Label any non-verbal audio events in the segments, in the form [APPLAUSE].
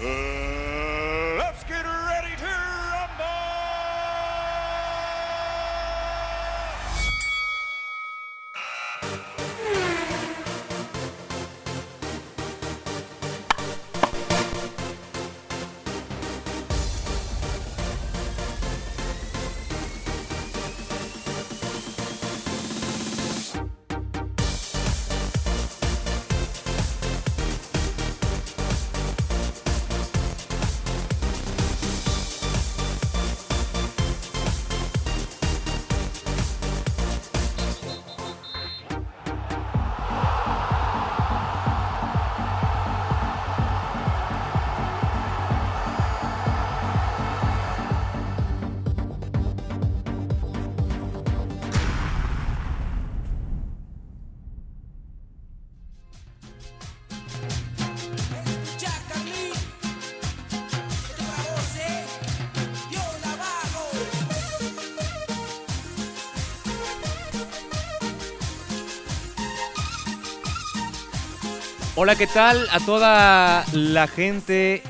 Uh... Hola, ¿qué tal a toda la gente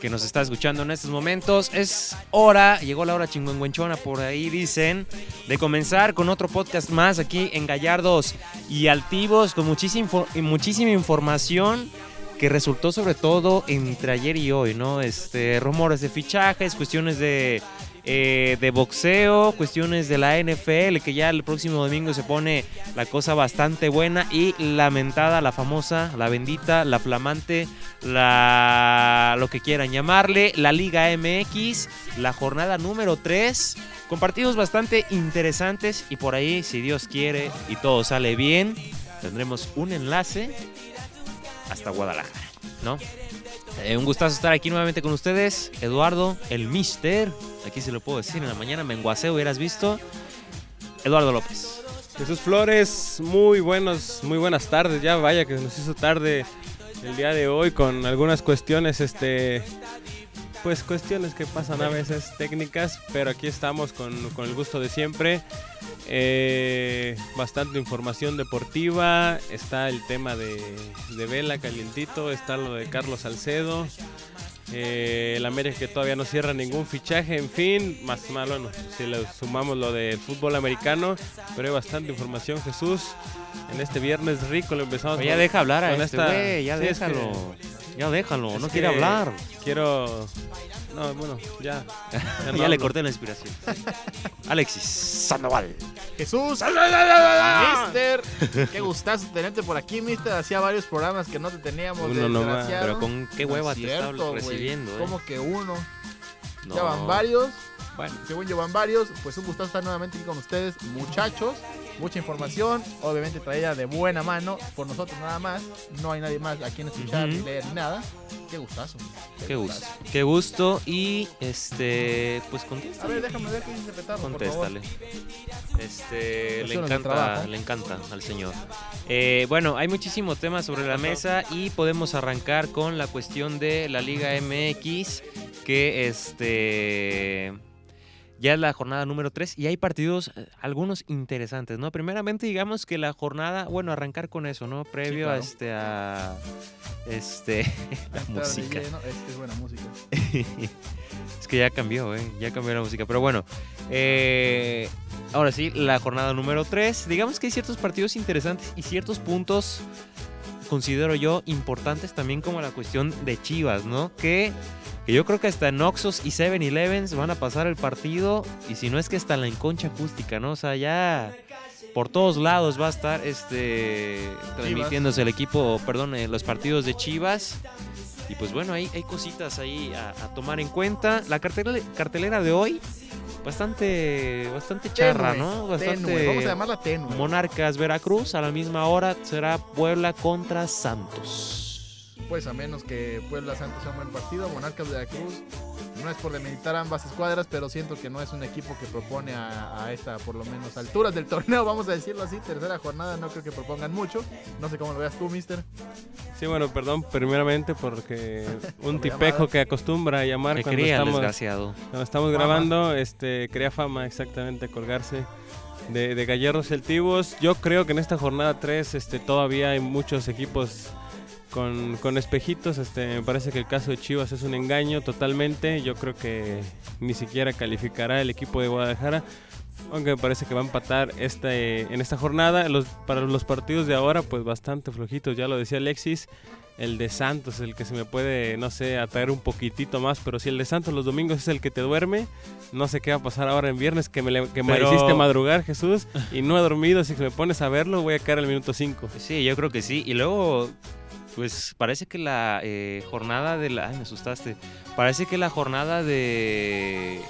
que nos está escuchando en estos momentos? Es hora, llegó la hora chingüengüenchona, por ahí dicen, de comenzar con otro podcast más aquí en Gallardos y Altivos, con muchísima, muchísima información que resultó sobre todo entre ayer y hoy, ¿no? Este, rumores de fichajes, cuestiones de, eh, de boxeo, cuestiones de la NFL, que ya el próximo domingo se pone la cosa bastante buena y lamentada, la famosa, la bendita, la flamante, la lo que quieran llamarle, la Liga MX, la jornada número 3, con partidos bastante interesantes y por ahí, si Dios quiere y todo sale bien, tendremos un enlace hasta Guadalajara, ¿no? Eh, un gustazo estar aquí nuevamente con ustedes. Eduardo, el Mister. Aquí se lo puedo decir. En la mañana me enguacé, hubieras visto. Eduardo López. Jesús Flores, muy buenos, muy buenas tardes. Ya vaya que nos hizo tarde el día de hoy con algunas cuestiones, este, pues cuestiones que pasan a veces técnicas, pero aquí estamos con, con el gusto de siempre. Eh, bastante información deportiva, está el tema de, de Vela calientito, está lo de Carlos Salcedo. Eh, el América que todavía no cierra ningún fichaje, en fin, más malo, bueno, si le sumamos lo del fútbol americano, pero hay bastante información, Jesús. En este viernes rico lo empezamos Oye, ya con- deja hablar a este esta- ya sí, es que- déjalo. Ya déjalo, no quiere hablar. Quiero. No, bueno, ya. [LAUGHS] Ya, no le corté la inspiración. Alexis Sandoval. Jesús, Mister, [LAUGHS] qué gustazo tenerte por aquí, Mister. Hacía varios programas que no te teníamos. Uno nomás. Pero con qué No hueva es te cierto, estaba recibiendo, eh. ¿Cómo que uno? No. Ya van varios. Bueno, Según yo van varios, pues un gustazo estar nuevamente aquí con ustedes, muchachos. Mucha información, obviamente traída de buena mano, por nosotros nada más. No hay nadie más a quien escuchar, ni leer, ni nada. Qué gustazo. Qué gusto. Qué gusto. Y este, pues A contéstale. ver, déjame ver qué favor. Contéstale. Este, le Cuestiones de encanta, le encanta al señor. Eh, bueno, hay muchísimo tema sobre la mesa y podemos arrancar con la cuestión de la Liga MX, que este ya es la jornada número 3 y hay partidos, eh, algunos interesantes, ¿no? Primeramente, digamos que la jornada, bueno, arrancar con eso, ¿no? Previo a claro. este a este [LAUGHS] la de música. lleno, Es, es buena música. [LAUGHS] es que ya cambió, ¿eh? Ya cambió la música. Pero bueno, eh, ahora sí, la jornada número 3. Digamos que hay ciertos partidos interesantes y ciertos puntos, considero yo, importantes también como la cuestión de Chivas, ¿no? Que, que yo creo que hasta en Oxos y 7-Elevens van a pasar el partido y si no es que hasta en la enconcha acústica, ¿no? O sea, ya por todos lados va a estar este transmitiéndose el equipo, perdón, eh, los partidos de Chivas. Y pues bueno, hay, hay cositas ahí a, a tomar en cuenta. La cartelera, cartelera de hoy, bastante, bastante charra, Tenue, ¿no? tenue, Bastante. Vamos a llamarla tenue. Monarcas Veracruz, a la misma hora será Puebla contra Santos. Pues a menos que Puebla Santos sea un buen partido, Monarcas de la Cruz no es por demeritar ambas escuadras, pero siento que no es un equipo que propone a, a esta, por lo menos, alturas del [LAUGHS] torneo, vamos a decirlo así, tercera jornada, no creo que propongan mucho. No sé cómo lo veas tú, mister. sí, bueno, perdón, primeramente porque [LAUGHS] un tipejo llamada. que acostumbra a llamar cuando estamos, desgraciado. cuando estamos Fama. grabando, este, crea fama exactamente colgarse de, de gallardos celtivos. Yo creo que en esta jornada 3 este, todavía hay muchos equipos con, con espejitos. Este, me parece que el caso de Chivas es un engaño totalmente. Yo creo que ni siquiera calificará el equipo de Guadalajara. Aunque me parece que va a empatar este, en esta jornada. Los, para los partidos de ahora, pues bastante flojitos. Ya lo decía Alexis. El de Santos, el que se me puede, no sé, atraer un poquitito más. Pero si el de Santos los domingos es el que te duerme, no sé qué va a pasar ahora en viernes. Que me, le- que me Pero- hiciste madrugar, Jesús. Y no he dormido. Si me pones a verlo, voy a caer al minuto 5. Sí, yo creo que sí. Y luego, pues parece que la eh, jornada de la... Ay, me asustaste. Parece que la jornada de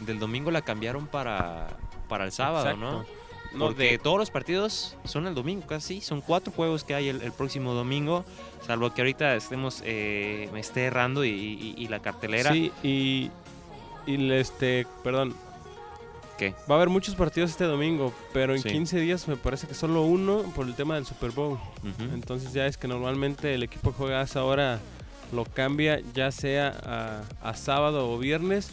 del domingo la cambiaron para, para el sábado, ¿no? No, Porque de- todos los partidos son el domingo, casi. Son cuatro juegos que hay el, el próximo domingo. Salvo que ahorita estemos, eh, me esté errando y, y- y la cartelera. Sí, y, y este, perdón. ¿Qué? Va a haber muchos partidos este domingo, pero en Sí. 15 días me parece que solo uno por el tema del Super Bowl. Entonces ya es que normalmente el equipo que juega a esa hora lo cambia ya sea a, a sábado o viernes,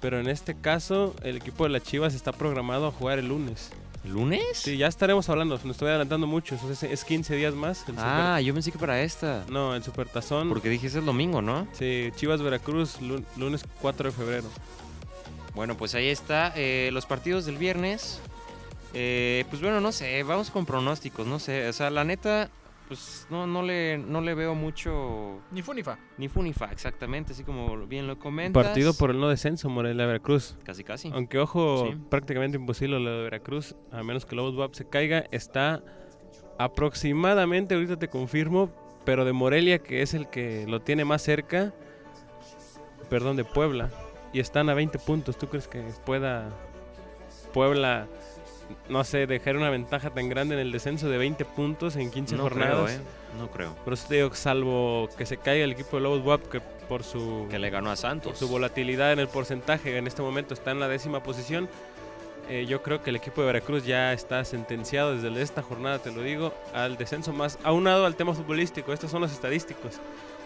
pero en este caso el equipo de las Chivas está programado a jugar el lunes. ¿El lunes? Sí, ya estaremos hablando, me estoy adelantando mucho, entonces es 15 días más. El Ah, yo pensé que para esta. Super- no, el Supertazón. Porque dijiste el domingo, ¿no? Sí, Chivas Veracruz, lu- lunes 4 de febrero. Bueno, pues ahí está. eh, los partidos del viernes. Eh, pues bueno, no sé, vamos con pronósticos, no sé. O sea, la neta, pues no, no, le, no le veo mucho Ni fu ni fa. ni fu ni fa, exactamente, así como bien lo comentas. Partido por el no descenso, Morelia Veracruz. Casi, casi. Aunque ojo, Sí. prácticamente imposible lo de Veracruz, a menos que Lobos WAP se caiga, está aproximadamente, ahorita te confirmo, pero de Morelia, que es el que lo tiene más cerca, perdón, de Puebla, y están a 20 puntos. ¿Tú crees que pueda Puebla, no sé, dejar una ventaja tan grande en el descenso de 20 puntos en 15 no creo, jornadas? ¿eh? No creo. Pero eso te digo, salvo que se caiga el equipo de Lobos WAP, que por su Que le ganó a por Santos. su volatilidad en el porcentaje, en este momento está en la décima posición. Eh, yo creo que el equipo de Veracruz ya está sentenciado desde esta jornada, te lo digo, al descenso más aunado al tema futbolístico. Estos son los estadísticos.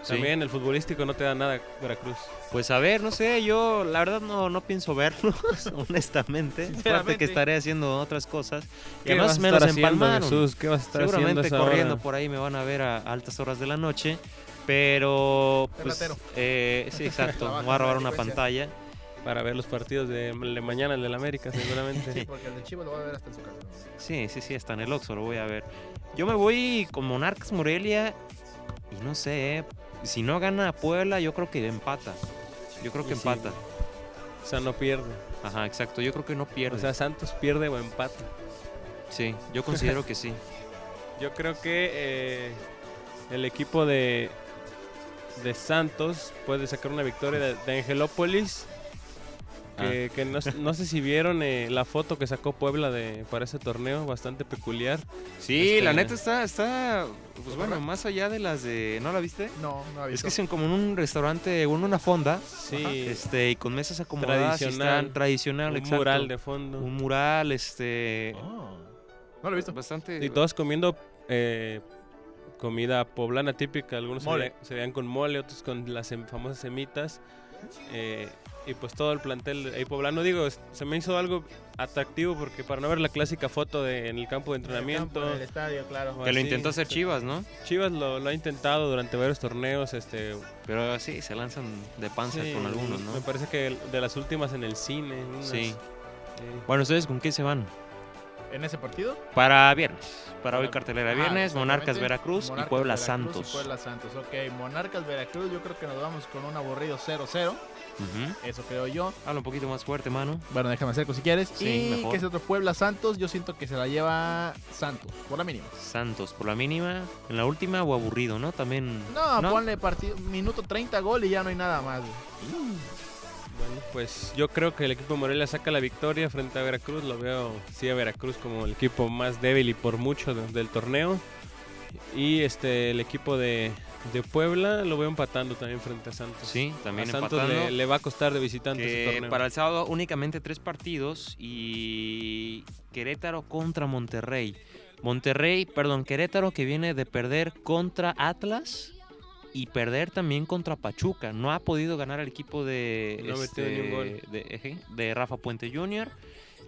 Sí. También el futbolístico no te da nada Veracruz. Pues a ver, no sé, yo la verdad no, no pienso verlos, [LAUGHS] honestamente. Aparte que estaré haciendo otras cosas. Y ¿Qué además me los empalmaron. Jesús? ¿Qué vas a estar haciendo Seguramente esa hora? corriendo por ahí me van a ver a altas horas de la noche. Pero, pues, eh, sí, exacto. [LAUGHS] Trabaja Voy a robar una pantalla. Para ver los partidos de, de mañana, el del América, Sí, seguramente. porque el de Chivas lo va a ver hasta en su casa. Sí, sí, sí, hasta en el Oxxo lo voy a ver. Yo me voy con Monarcas Morelia y no sé, eh, si no gana Puebla, yo creo que empata. Yo creo que Y sí. empata. o sea, no pierde. Ajá, exacto. Yo creo que no pierde. O sea, Santos pierde o empata. sí, yo considero que sí. [LAUGHS] Yo creo que eh, el equipo de, de Santos puede sacar una victoria de, de Angelópolis. Que, que no, no sé si vieron eh, la foto que sacó Puebla de, para ese torneo, bastante peculiar. Sí, Este- la neta está, está, pues bueno, más allá de las de, ¿no la viste? No, no ha Es visto. que son como en un restaurante, en una fonda, Sí, este, y con mesas acomodadas, Tradicional. están tradicional, un exacto. mural de fondo. un mural, este, Oh. No lo he visto. bastante, Y todos comiendo eh, comida poblana típica. Algunos se veían, se veían con mole, otros con las famosas semitas. eh, y pues todo el plantel ahí poblano. Digo, se me hizo algo atractivo porque para no ver la clásica foto de, en el campo de En el entrenamiento. campo, en el estadio, claro. que lo intentó hacer sí. Chivas, ¿no? Chivas lo, lo ha intentado durante varios torneos. Este, Pero sí, se lanzan de panza sí, con algunos, ¿no? Me parece que de las últimas en el cine. unas, Sí. eh, Bueno, ¿ustedes con qué se van? En ese partido. Para viernes. Para hoy cartelera Ajá, viernes, Monarcas. Veracruz Monarcas y Puebla Veracruz Santos. Y Puebla Santos, ok. Monarcas Veracruz, yo creo que nos vamos con un aburrido 0-0. Eso creo yo. Habla un poquito más fuerte, mano. Bueno, déjame acerco si quieres. Sí, y mejor. que es otro Puebla Santos, yo siento que se la lleva Santos, por la mínima. Santos, por la mínima, en la última o aburrido, ¿no? También. No, ponle partido, minuto 30 gol y ya no hay nada más. Bueno, pues yo creo que el equipo de Morelia saca la victoria frente a Veracruz. Lo veo, sí, a Veracruz como el equipo más débil y por mucho de- del torneo. Y este el equipo de, de Puebla lo veo empatando también frente a Santos. Sí, también a Santos empatando. le, le va a costar de visitante ese que torneo. para el sábado únicamente tres partidos y Querétaro contra Monterrey. Monterrey, perdón, Querétaro que viene de perder contra Atlas y perder también contra Pachuca. No ha podido ganar el equipo de, No de, eje, de Rafa Puente Jr.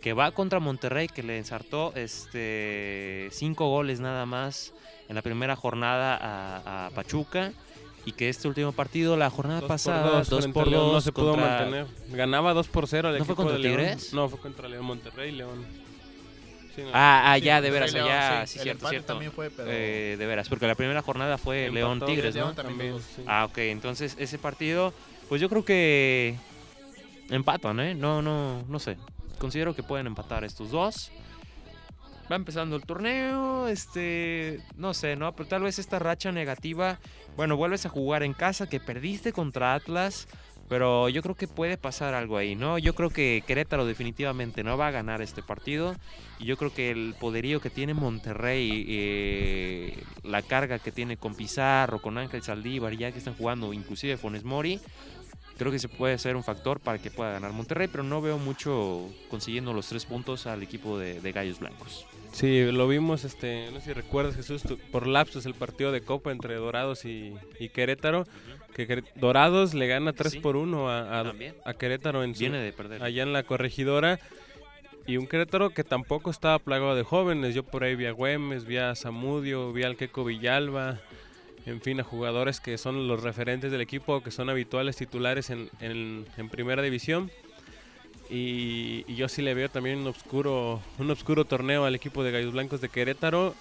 que va contra Monterrey, que le ensartó este, cinco goles nada más en la primera jornada a, a Pachuca. Y que este último partido, la jornada Dos pasada, por dos, 2 frente por a León, 2 no se pudo contra- mantener. Ganaba 2 por 0 el ¿No fue equipo contra de León. Tigres? No, fue contra León, Monterrey, León. Sí, no. Ah, ah, Sí, ya, de veras, León, ya, sí. sí, El cierto, cierto. también fue, pero- Eh, de veras, porque la primera jornada fue Empató León Tigres, León ¿no? también. Ah, ok, entonces ese partido, pues yo creo que empatan, ¿eh? No, no, no sé. Considero que pueden empatar estos dos. Va empezando el torneo, este, no sé, ¿no? Pero tal vez esta racha negativa, bueno, vuelves a jugar en casa que perdiste contra Atlas, pero yo creo que puede pasar algo ahí, ¿no? Yo creo que Querétaro definitivamente no va a ganar este partido y yo creo que el poderío que tiene Monterrey, eh, la carga que tiene con Pizarro, con Ángel Saldívar, ya que están jugando inclusive Funes Mori, creo que se puede ser un factor para que pueda ganar Monterrey, pero no veo mucho consiguiendo los tres puntos al equipo de Gallos Blancos. Sí, lo vimos, este, no sé si recuerdas, Jesús, tu- por lapsos el partido de Copa entre Dorados y, y Querétaro, que Dorados le gana 3 Sí, por 1 a, a- Querétaro en su- Viene de perder. allá en la corregidora. Y un Querétaro que tampoco estaba plagado de jóvenes. Yo por ahí vi a Güemes, vi a Zamudio, vi al Queco Villalba. En fin, a jugadores que son los referentes del equipo, que son habituales titulares en, en- en primera división. Y, y yo sí le veo también un oscuro, un oscuro torneo al equipo de Gallos Blancos de Querétaro.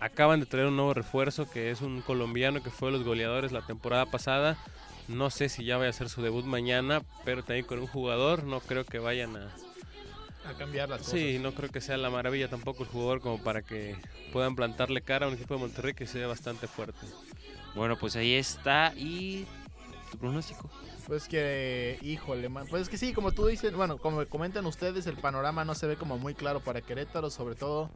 Acaban de traer un nuevo refuerzo que es un colombiano que fue de los goleadores la temporada pasada. No sé si ya vaya a hacer su debut mañana, pero también con un jugador no creo que vayan a... A cambiar las cosas. Sí, no creo que sea la maravilla tampoco el jugador como para que puedan plantarle cara a un equipo de Monterrey que sea bastante fuerte. Bueno, pues ahí está. ¿Y tu pronóstico? Pues que, híjole, man. Pues es que sí, como tú dices, bueno, como comentan ustedes, el panorama no se ve como muy claro para Querétaro, sobre todo,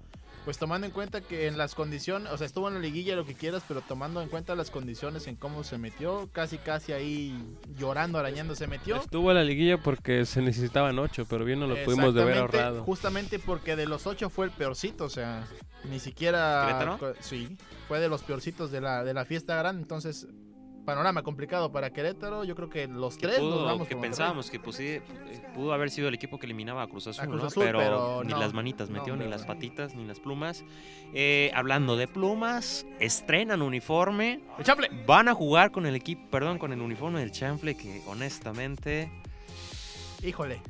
pues tomando en cuenta que en las condiciones, o sea, estuvo en la liguilla lo que quieras, pero tomando en cuenta las condiciones en cómo se metió, casi casi ahí llorando, arañando se metió. Estuvo a la liguilla porque se necesitaban ocho, pero bien no lo pudimos de ver Exactamente, ahorrado. Justamente porque de los ocho fue el peorcito, o sea, ni siquiera... ¿Querétaro? Sí, fue de los peorcitos de la, de la fiesta grande, entonces, panorama complicado para Querétaro, yo creo que los Que, tres pudo- nos vamos que pensábamos que pues, sí, eh, pudo haber sido el equipo que eliminaba a Cruz Azul, Cruz ¿no? Azul, pero, pero ni no. las manitas No, metió, ni las patitas, ni las plumas. Eh, hablando de plumas, estrenan uniforme. ¡El Chaple! Van a jugar con el equipo, perdón, con el uniforme del Chanfle, que honestamente Híjole.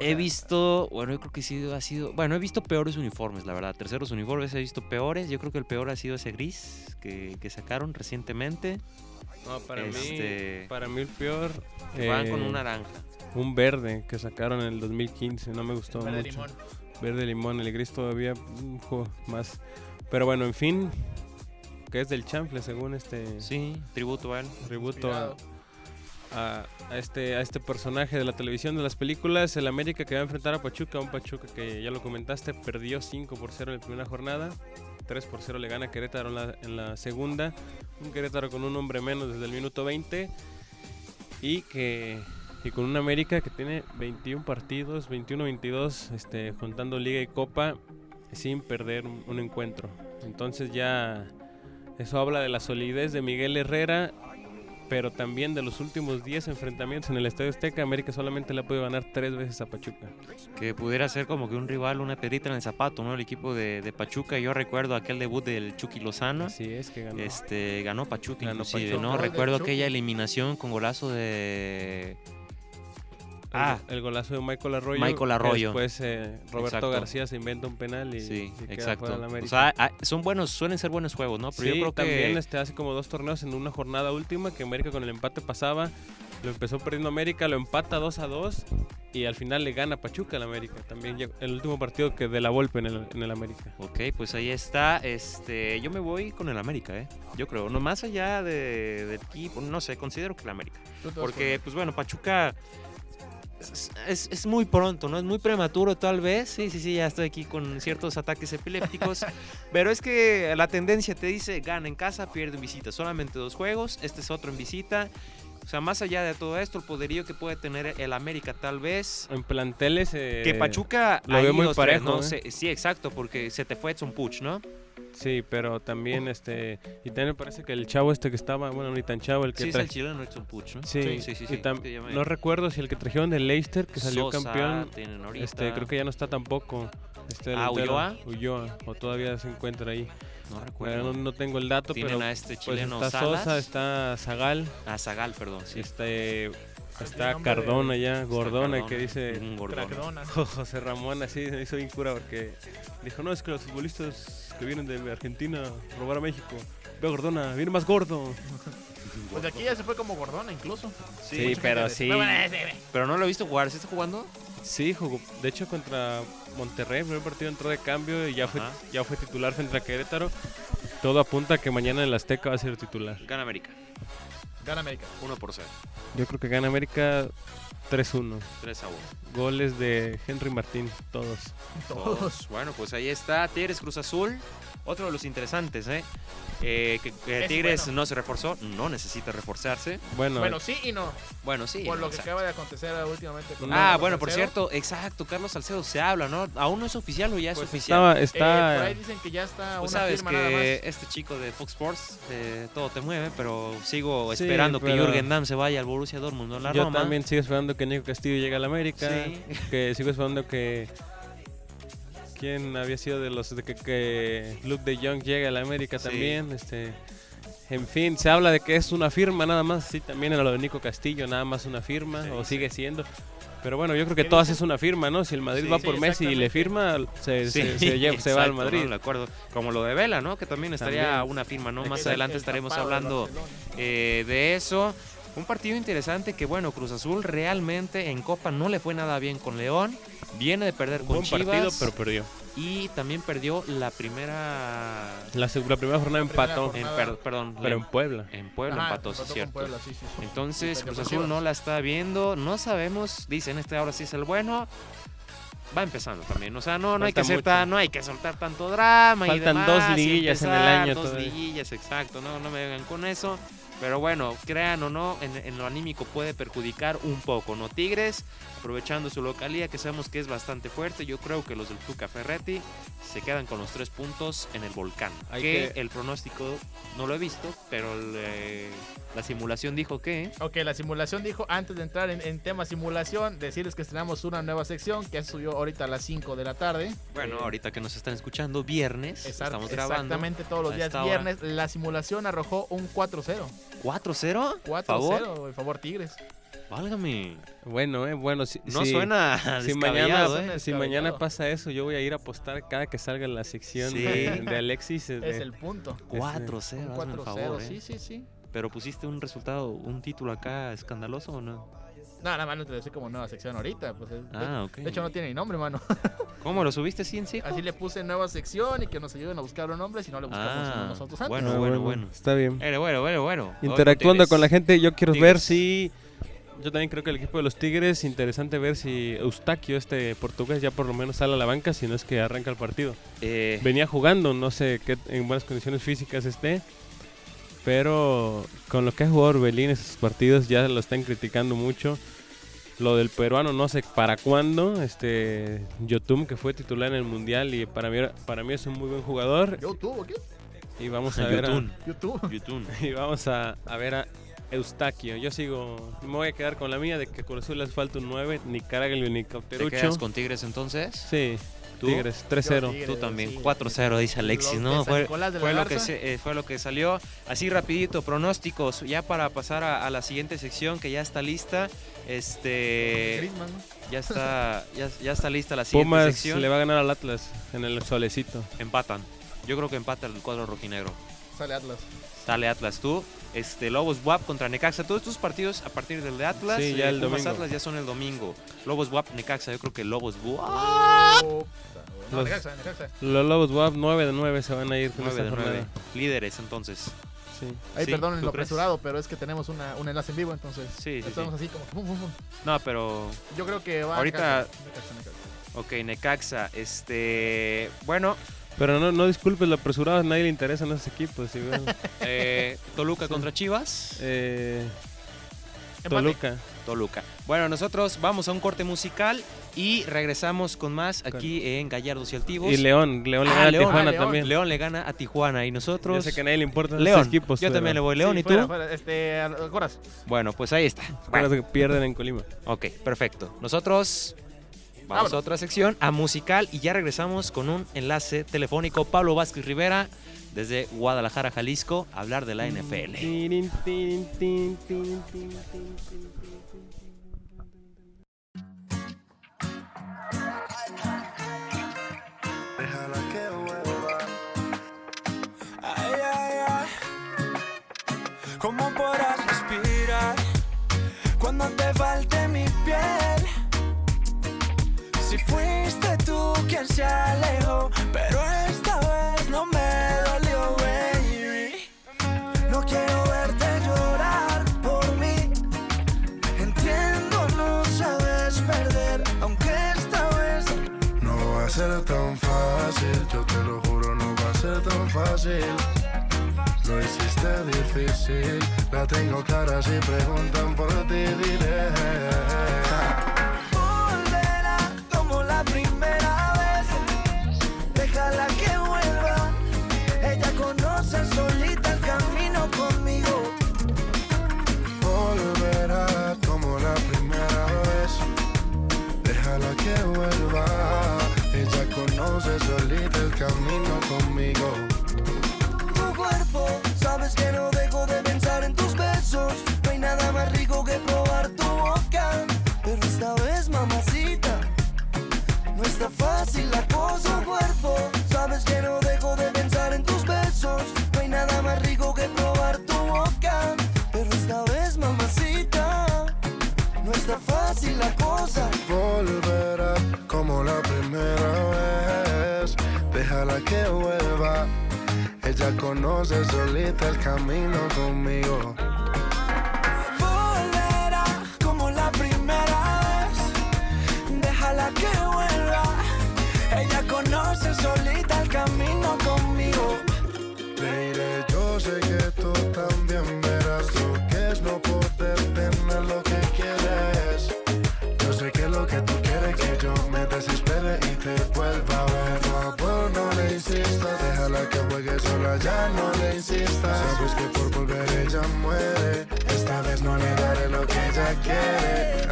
He sea, visto, bueno, yo creo que sí ha sido, bueno, he visto peores uniformes, la verdad. Terceros uniformes he visto peores. Yo creo que el peor ha sido ese gris que, que sacaron recientemente. No, para Este- mí, para mí el peor. Que van con eh, un naranja. un verde que sacaron en el 2015, no me gustó Verde mucho. limón. Verde limón, el gris todavía un juego más. Pero bueno, en fin, que es del chanfle según este Sí, tributo a él. tributo a. a- este, a este personaje de la televisión de las películas, el América que va a enfrentar a Pachuca, un Pachuca que ya lo comentaste, perdió 5 por 0 en la primera jornada, 3 por 0 le gana Querétaro en la, en segunda, un Querétaro con un hombre menos desde el minuto 20 y que y con un América que tiene 21 partidos, 21-22, este, contando Liga y Copa, sin perder un encuentro. Entonces ya eso habla de la solidez de Miguel Herrera, pero también de los últimos 10 enfrentamientos en el Estadio Azteca, América solamente le ha podido ganar 3 veces a Pachuca. Que pudiera ser como que un rival, una pedrita en el zapato, ¿no? El equipo de, de Pachuca. Yo recuerdo aquel debut del Chucky Lozano. Así es que ganó. Este, ganó Pachuca Ganó inclusive, Pachuca. ¿no? Recuerdo aquella eliminación con golazo de... Ah, el, el golazo de Michael Arroyo. Michael Arroyo. Después eh, Roberto Exacto. García se inventa un penal y, sí, y queda exacto. fuera del O América. sea, ah, son buenos, suelen ser buenos juegos, ¿no? Pero sí, yo creo también que... este, hace como dos torneos en una jornada última que América con el empate pasaba, lo empezó perdiendo América, lo empata 2 a 2 y al final le gana Pachuca al América. También el último partido que de la Volpe en el, en el América. Ok, pues ahí está. Este, yo me voy con el América, ¿eh? Yo creo, no más allá de, del equipo, no sé, considero que el América. Porque, pues bueno, Pachuca es, es- muy pronto, ¿no? Es muy prematuro tal vez. Sí, sí, sí, ya estoy aquí con ciertos ataques epilépticos. [LAUGHS] pero es que la tendencia te dice, gana en casa, pierde en visita. Solamente dos juegos, este es otro en visita. O sea, más allá de todo esto, el poderío que puede tener el América tal vez... En planteles... eh, Que Pachuca lo veo muy tres, parejo, ¿no? ¿eh? Sí, exacto, porque se te fue Edson Puch, ¿no? Sí, pero también este y también me parece que el chavo este que estaba, bueno, ni tan chavo, el que Sí, es el chileno Edson Puch, ¿no? Sí, sí, sí. sí, me- no recuerdo si el que trajeron de Leicester que salió Sosa campeón, este creo que ya no está tampoco. Este Ah, ¿Ulloa? Ulloa, o todavía se encuentra ahí. No recuerdo. no, no tengo el dato, Tienen pero a este pues chileno está Salas. Sosa, está Zagal, Ah, Zagal, perdón, sí. este está nombre de- Cardona ya, Gordona Cardona, que dice Un Gordona. Crackdona. [LAUGHS] José Ramón así se hizo bien cura porque dijo, no, es que los futbolistas que vienen de Argentina robar a México. Veo Gordona, viene más gordo. [LAUGHS] Pues de aquí ya se fue como Gordona incluso. Sí, pero sí. Pero no lo he visto jugar. ¿Sí está jugando? Sí, jugó. De hecho, contra Monterrey, el primer partido entró de cambio y ya fue, ya fue titular frente a Querétaro. Todo apunta a que mañana en el Azteca va a ser titular. Gana América. Gana América. 1 por 0. Yo creo que gana América 3-1. 3 a 1. Goles de Henry Martín, todos. Todos. Bueno, pues ahí está. Tigres Cruz Azul. Otro de los interesantes, ¿eh? Eh, que, que Tigres bueno. no se reforzó, no necesita reforzarse. Bueno, Bueno, sí y no. Bueno, sí. Por lo que acaba de acontecer últimamente. con Ah, bueno, por cierto, exacto, Carlos Salcedo se habla, ¿no? Aún no es oficial o ya es Pues oficial. estaba, Eh, está, por ahí dicen que ya está Pues una sabes firma nada más. que este chico de Fox Sports eh, todo te mueve, pero sigo Sí, esperando que Jürgen Damm se vaya al Borussia Dortmund, no la yo Roma. también sigo esperando que Nico Castillo llegue a la América. Sí. Que sigo esperando que. ¿Quién había sido de los de que, que Luke de Jong llegue a la América Sí. también? Este. En fin, se habla de que es una firma nada más, sí, también en lo de Nico Castillo, nada más una firma, Sí, o sí. sigue siendo. Pero bueno, yo creo que ¿Qué todas es una firma, ¿no? Si el Madrid Sí, va sí, por Messi y le firma, se, se- se lleva- se va al exacto, ¿no? Madrid. De acuerdo. Como lo de Vela, ¿no? Que también estaría También. una firma, ¿no? Más adelante el estaremos hablando Barcelona. eh, de eso. Un partido interesante que, bueno, Cruz Azul realmente en Copa no le fue nada bien con León. Viene de perder con Buen Chivas. partido, pero perdió. Y también perdió la primera... La, la primera jornada empató. En, per- perdón, pero en Puebla. en Puebla Ajá, empató, sí, empató con cierto. Puebla, sí, sí, sí. Entonces, Y Cruz Azul no la está viendo, no sabemos, dicen este ahora sí es el bueno. Va empezando también, o sea, no, no hay que ser tan- no hay que soltar tanto drama y Faltan demás, dos y liguillas en el empezar, año Dos todavía. liguillas, exacto, no, no me vengan con eso. Pero bueno, crean o no, en, en lo anímico puede perjudicar un poco, ¿no? Tigres, aprovechando su localía, que sabemos que es bastante fuerte, yo creo que los del Tuca Ferretti se quedan con los tres puntos en el volcán. Hay que que- el pronóstico no lo he visto, pero eh, la simulación dijo que... Ok, la simulación dijo, antes de entrar en, en tema simulación, decirles que estrenamos una nueva sección que subió ahorita a las 5 de la tarde. Bueno, Eh, ahorita que nos están escuchando, viernes, exact- estamos grabando. Exactamente todos los días hora. viernes. La simulación arrojó un 4-0. 4-0. 4-0, ¿Favor? en favor Tigres. Válgame. Bueno, eh, bueno, si, No si- suena si mañana, ¿eh? si mañana pasa eso, yo voy a ir a apostar cada que salga la sección Sí. de, de Alexis. eh, Es de- el punto. 4-0, Un hazme el 4-0, favor, ¿eh? sí, sí, sí. Pero pusiste un resultado, un título acá escandaloso o no? No, nada más no te decía como nueva sección ahorita. Pues, es- Ah, ok. De hecho, no tiene ni nombre, mano. [LAUGHS] ¿Cómo lo subiste así en seco? Así le puse nueva sección y que nos ayuden a buscar un nombre si no le buscamos Ah, nosotros antes. bueno, Ah, bueno, bueno. Está bien. Bueno, bueno, bueno, bueno. Interactuando con la gente, yo quiero ver si. Yo también creo que el equipo de los Tigres, interesante ver si Eustaquio, este portugués, ya por lo menos sale a la banca, si no es que arranca el partido. Eh, Venía jugando, no sé qué en buenas condiciones físicas esté, pero con lo que ha jugado Orbelín en esos partidos ya lo están criticando mucho. Lo del peruano no sé para cuándo, este Yotun que fue titular en el mundial y para mí para mí es un muy buen jugador ¿YouTube o qué? y vamos [LAUGHS] a ver a, Yotun. YouTube. [LAUGHS] Y vamos a, a ver a Eustaquio. Yo sigo, me voy a quedar con la mía de que a Cruz Azul les falta un 9, ni Caraglio ni ¿Te Cauterucho. quedas con Tigres entonces? Sí, ¿Tú? Tigres, Yo 3-0. Tigres, Tú también, sí. 4-0 dice Alexis, ¿no? Fue, lo que eh, fue lo que salió. Así rapidito, pronósticos, ya para pasar a, a la siguiente sección que ya está lista. Este Griezmann, ¿no? ya está ya, ya está lista la siguiente Pumas sección. le va a ganar al Atlas en el solecito. Empatan. Yo creo que empata el cuadro rojinegro. Sale Atlas. Sale Atlas tú. Este Lobos WAP contra Necaxa. Todos estos partidos a partir del de Atlas, Sí, ya eh, el Pumas domingo. Atlas ya son el domingo. Lobos WAP Necaxa, yo creo que Lobos WAP Oh, no, Los- Necaxa, Necaxa. Los Lobos WAP 9 de 9 se van a ir con 9 esta de jornada. 9. Líderes entonces. Sí. Ahí Sí, perdonen ¿tú lo crees? apresurado, pero es que tenemos una, un enlace en vivo, entonces Sí, sí, estamos así como pum, pum, pum. No, pero Yo creo que va Ahorita- Necaxa, Necaxa, Necaxa. ok, Necaxa, este, bueno, Pero no, no disculpes lo apresurado, a nadie le interesan esos equipos. sí, bueno. [LAUGHS] eh, Toluca contra Chivas. Eh, Toluca. Toluca. Bueno, nosotros vamos a un corte musical y regresamos con más aquí en Gallardos y Altivos. Y León, León le Ah, gana a León, Tijuana ah, León. también. León le gana a Tijuana y Yo nosotros... sé que a nadie le importan esos León. equipos. Yo pero también le voy León Sí, y fuera, tú. fuera, este. Bueno, pues ahí está. acuerdas que pierden en Colima. Ok, perfecto. Nosotros vamos Vámonos. a otra sección, a musical, y ya regresamos con un enlace telefónico. Pablo Vázquez Rivera, desde Guadalajara, Jalisco, a hablar de la NFL. Ay, ay, ay. ¿Cómo podrás respirar cuando te falte quien se alejó, pero esta vez no me dolió, baby. No quiero verte llorar por mí. Entiendo, no sabes perder, aunque esta vez No va a ser tan fácil, yo te lo juro, no va a ser tan fácil. Lo hiciste difícil, la tengo clara si preguntan por ti, diré. Conoce solita el camino conmigo. Tu cuerpo, sabes que no Ella conoce solita el camino conmigo. volverá como la primera vez. Déjala que ya no le insistas. Sabes que por volver ella muere. Esta vez no le daré lo que ella quiere.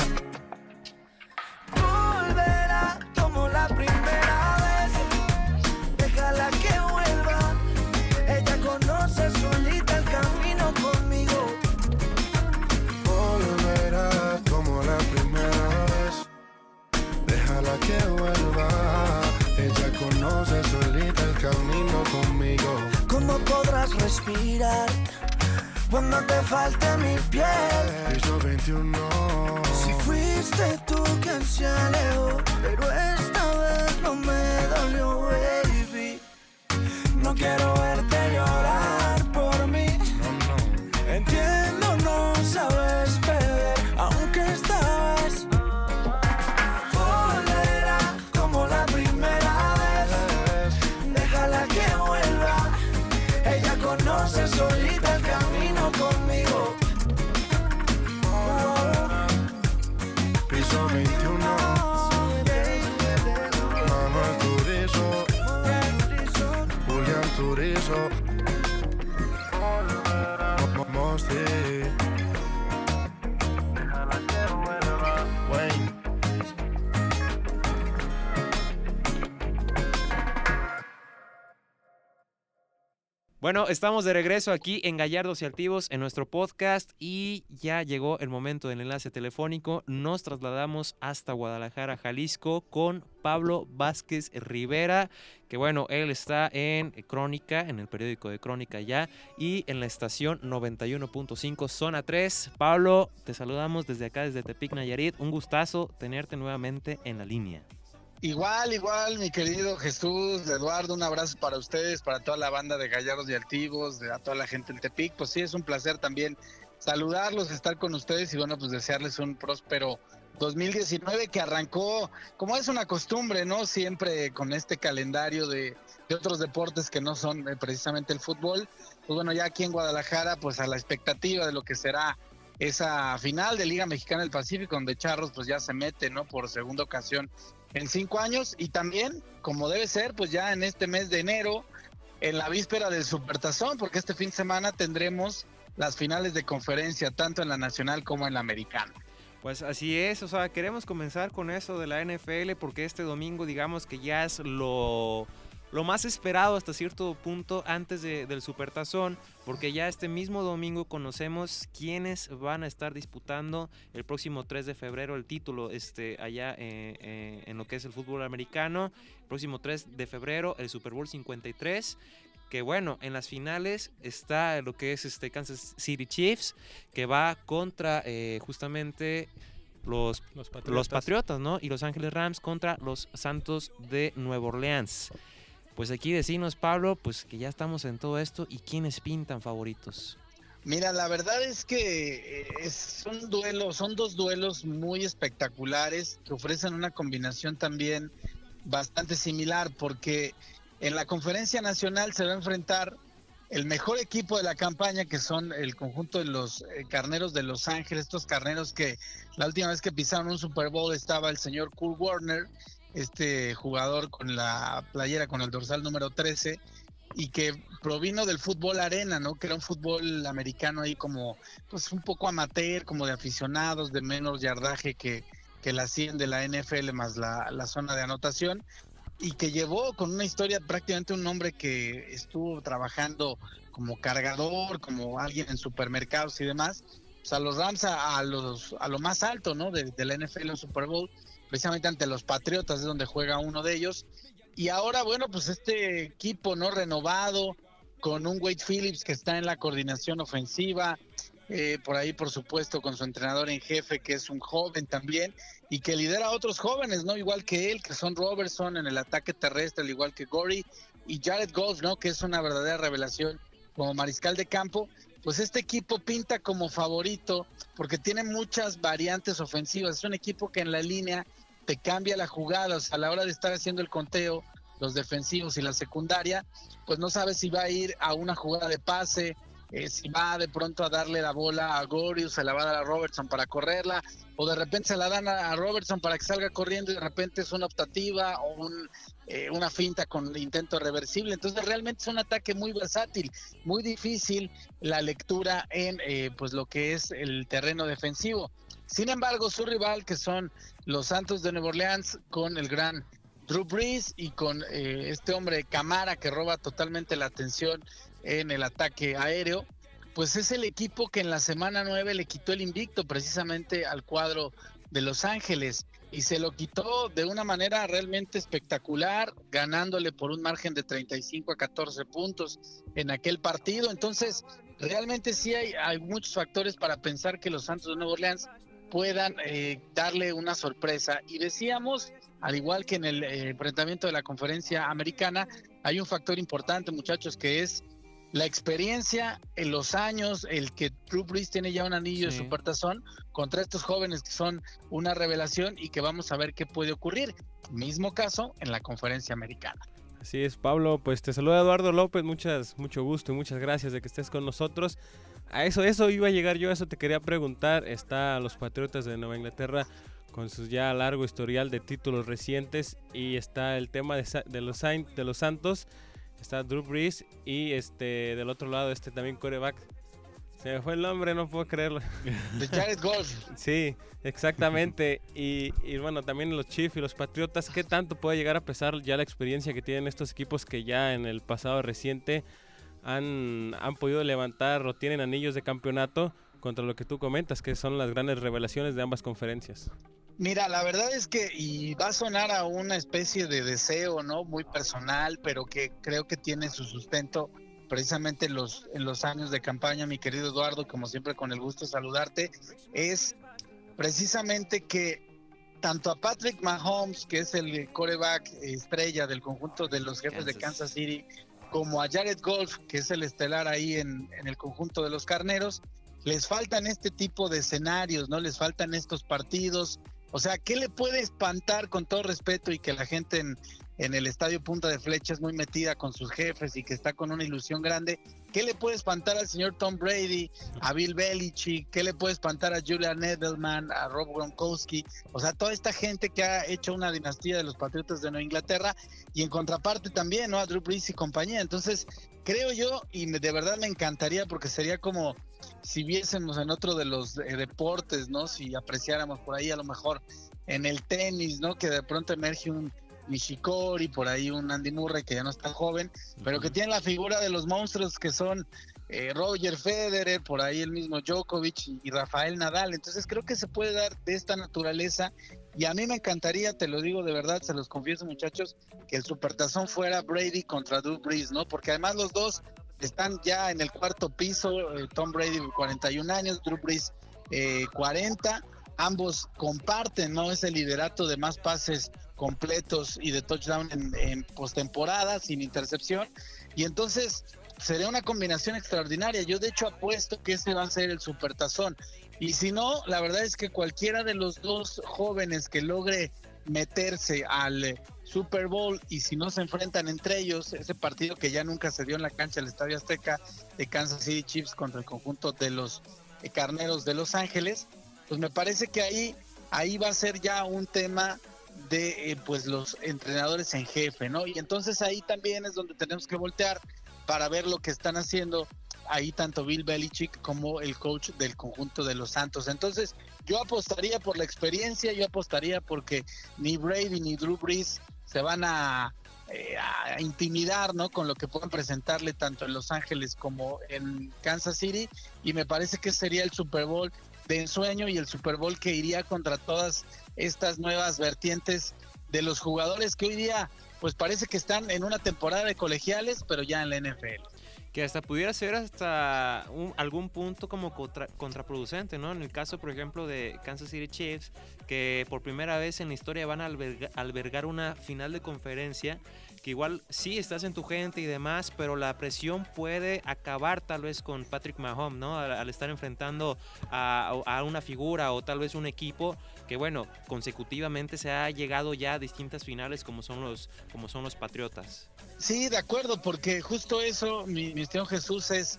Respirar cuando te falte mi piel? Piso 21. Si fuiste tú quien se alejó, pero esta vez no me dolió, baby. No quiero verte Bueno, estamos de regreso aquí en Gallardos y Altivos en nuestro podcast y ya llegó el momento del enlace telefónico. Nos trasladamos hasta Guadalajara, Jalisco con Pablo Vázquez Rivera, que bueno, él está en Crónica, en el periódico de Crónica ya y en la estación 91.5 Zona 3. Pablo, te saludamos desde acá, desde Tepic Nayarit. Un gustazo tenerte nuevamente en la línea. Igual, igual, mi querido Jesús, Eduardo, un abrazo para ustedes, para toda la banda de Gallardos y Altivos, de, a toda la gente del Tepic. Pues sí, es un placer también saludarlos, estar con ustedes y bueno, pues desearles un próspero 2019 que arrancó, como es una costumbre, ¿no? Siempre con este calendario de, de otros deportes que no son eh, precisamente el fútbol. Pues bueno, ya aquí en Guadalajara, pues a la expectativa de lo que será esa final de Liga Mexicana del Pacífico, donde Charros pues ya se mete, ¿no? Por segunda ocasión en cinco años. Y también, como debe ser, pues ya en este mes de enero, en la víspera del Supertazón, porque este fin de semana tendremos las finales de conferencia, tanto en la nacional como en la americana. Pues así es, o sea, queremos comenzar con eso de la NFL porque este domingo digamos que ya es lo, lo más esperado hasta cierto punto antes de- del Supertazón, porque ya este mismo domingo conocemos quiénes van a estar disputando el próximo 3 de febrero el título este, allá eh, eh, en lo que es el fútbol americano. El próximo 3 de febrero el Super Bowl 53. Que bueno, en las finales está lo que es este Kansas City Chiefs, que va contra eh, justamente los Los Patriotas. los Patriotas, ¿no? Y Los Ángeles Rams contra los Santos de Nueva Orleans. Pues aquí decimos, Pablo, pues que ya estamos en todo esto y quiénes pintan favoritos. Mira, la verdad es que eh, es un duelo, son dos duelos muy espectaculares que ofrecen una combinación también bastante similar porque en la conferencia nacional se va a enfrentar el mejor equipo de la campaña que son el conjunto de los eh, carneros de Los Ángeles, estos carneros que la última vez que pisaron un Super Bowl estaba el señor Kurt Warner, este jugador con la playera con el dorsal número 13 y que provino del fútbol arena, ¿no? Que era un fútbol americano ahí como, pues un poco amateur, como de aficionados, de menos yardaje que, que la 100 de la NFL más la, la zona de anotación, y que llevó con una historia prácticamente un hombre que estuvo trabajando como cargador, como alguien en supermercados y demás, pues a los Rams a, a los, a lo más alto, ¿no? De, de la NFL en Super Bowl, precisamente ante los Patriotas, es donde juega uno de ellos. Y ahora, bueno, pues este equipo no renovado, con un Wade Phillips que está en la coordinación ofensiva, eh, por ahí, por supuesto, con su entrenador en jefe, que es un joven también, y que lidera a otros jóvenes, ¿no? Igual que él, que son Robertson en el ataque terrestre, al igual que Gory, y Jared Goff, ¿no? Que es una verdadera revelación como mariscal de campo. Pues este equipo pinta como favorito porque tiene muchas variantes ofensivas. Es un equipo que en la línea te cambia la jugada, o sea, a la hora de estar haciendo el conteo, los defensivos y la secundaria, pues no sabes si va a ir a una jugada de pase, eh, si va de pronto a darle la bola a Gorius, se la va a dar a Robertson para correrla, o de repente se la dan a, Robertson para que salga corriendo y de repente es una optativa o un, eh, una finta con intento reversible. Entonces realmente es un ataque muy versátil, muy difícil la lectura en eh, pues lo que es el terreno defensivo. Sin embargo, su rival, que son los Santos de Nueva Orleans, con el gran Drew Brees y con eh, este hombre Camara que roba totalmente la atención en el ataque aéreo, pues es el equipo que en la semana 9 le quitó el invicto precisamente al cuadro de Los Ángeles y se lo quitó de una manera realmente espectacular, ganándole por un margen de 35 a 14 puntos en aquel partido. Entonces, realmente sí hay, hay muchos factores para pensar que los Santos de Nueva Orleans puedan eh, darle una sorpresa. Y decíamos, al igual que en el eh, enfrentamiento de la conferencia americana, hay un factor importante, muchachos, que es la experiencia en los años, el que Drew Brees tiene ya un anillo Sí. de supertazón contra estos jóvenes que son una revelación y que vamos a ver qué puede ocurrir. Mismo caso en la conferencia americana. Así es, Pablo. Pues te saluda Eduardo López. Muchas, mucho gusto y muchas gracias de que estés con nosotros. A eso, eso iba a llegar yo, a eso te quería preguntar. Está los Patriotas de Nueva Inglaterra con su ya largo historial de títulos recientes y está el tema de, los, de los Santos. Está Drew Brees y este del otro lado este también coreback. Se me fue el nombre, no puedo creerlo. De Jared Goff. [LAUGHS] Sí, exactamente. Y, y bueno, también los Chiefs y los Patriotas, ¿qué tanto puede llegar a pesar ya la experiencia que tienen estos equipos que ya en el pasado reciente han, han podido levantar o tienen anillos de campeonato contra lo que tú comentas, que son las grandes revelaciones de ambas conferencias? Mira, la verdad es que, y va a sonar a una especie de deseo, ¿no? Muy personal, pero que creo que tiene su sustento precisamente en los, en los años de campaña, mi querido Eduardo, como siempre con el gusto de saludarte, es precisamente que tanto a Patrick Mahomes, que es el coreback estrella del conjunto de los jefes de Kansas. Kansas City, como a Jared Goff, que es el estelar ahí en, en el conjunto de los carneros, les faltan este tipo de escenarios, ¿no? Les faltan estos partidos. O sea, ¿qué le puede espantar con todo respeto y que la gente en, en el estadio Punta de Flechas, muy metida con sus jefes y que está con una ilusión grande. ¿Qué le puede espantar al señor Tom Brady, a Bill Belichick? ¿Qué le puede espantar a Julian Edelman, a Rob Gronkowski? O sea, toda esta gente que ha hecho una dinastía de los Patriotas de Nueva Inglaterra y en contraparte también, ¿no? A Drew Brees y compañía. Entonces, creo yo, y de verdad me encantaría porque sería como si viésemos en otro de los eh, deportes, ¿no? Si apreciáramos por ahí a lo mejor en el tenis, ¿no? Que de pronto emerge un Nishikori, por ahí un Andy Murray que ya no está joven, pero que tiene la figura de los monstruos que son eh, Roger Federer, por ahí el mismo Djokovic y, y, Rafael Nadal. Entonces creo que se puede dar de esta naturaleza y a mí me encantaría, te lo digo de verdad, se los confieso muchachos, que el supertazón fuera Brady contra Drew Brees, ¿no? Porque además los dos están ya en el cuarto piso, eh, Tom Brady 41 años, Drew Brees eh, 40 ambos comparten no ese liderato de más pases completos y de touchdown en, en postemporada sin intercepción y entonces sería una combinación extraordinaria. Yo de hecho apuesto que ese va a ser el supertazón. Y si no, la verdad es que cualquiera de los dos jóvenes que logre meterse al Super Bowl y si no se enfrentan entre ellos, ese partido que ya nunca se dio en la cancha del Estadio Azteca de Kansas City Chiefs contra el conjunto de los eh, Carneros de Los Ángeles, pues me parece que ahí ahí va a ser ya un tema de eh, pues los entrenadores en jefe, ¿no? Y entonces ahí también es donde tenemos que voltear para ver lo que están haciendo ahí tanto Bill Belichick como el coach del conjunto de los Santos. Entonces, yo apostaría por la experiencia, yo apostaría porque ni Brady ni Drew Brees se van a, eh, a intimidar, ¿no? Con lo que puedan presentarle tanto en Los Ángeles como en Kansas City y me parece que sería el Super Bowl de ensueño y el Super Bowl que iría contra todas estas nuevas vertientes de los jugadores que hoy día pues parece que están en una temporada de colegiales, pero ya en la NFL que hasta pudiera ser hasta un, algún punto como contra, contraproducente, ¿no? En el caso, por ejemplo, de Kansas City Chiefs, que por primera vez en la historia van a albergar una final de conferencia, que igual sí estás en tu gente y demás, pero la presión puede acabar tal vez con Patrick Mahomes, ¿no? Al, al estar enfrentando a, a, una figura o tal vez un equipo que, bueno, consecutivamente se ha llegado ya a distintas finales como son los, como son los Patriotas. Sí, de acuerdo, porque justo eso, mi, mi Jesús, es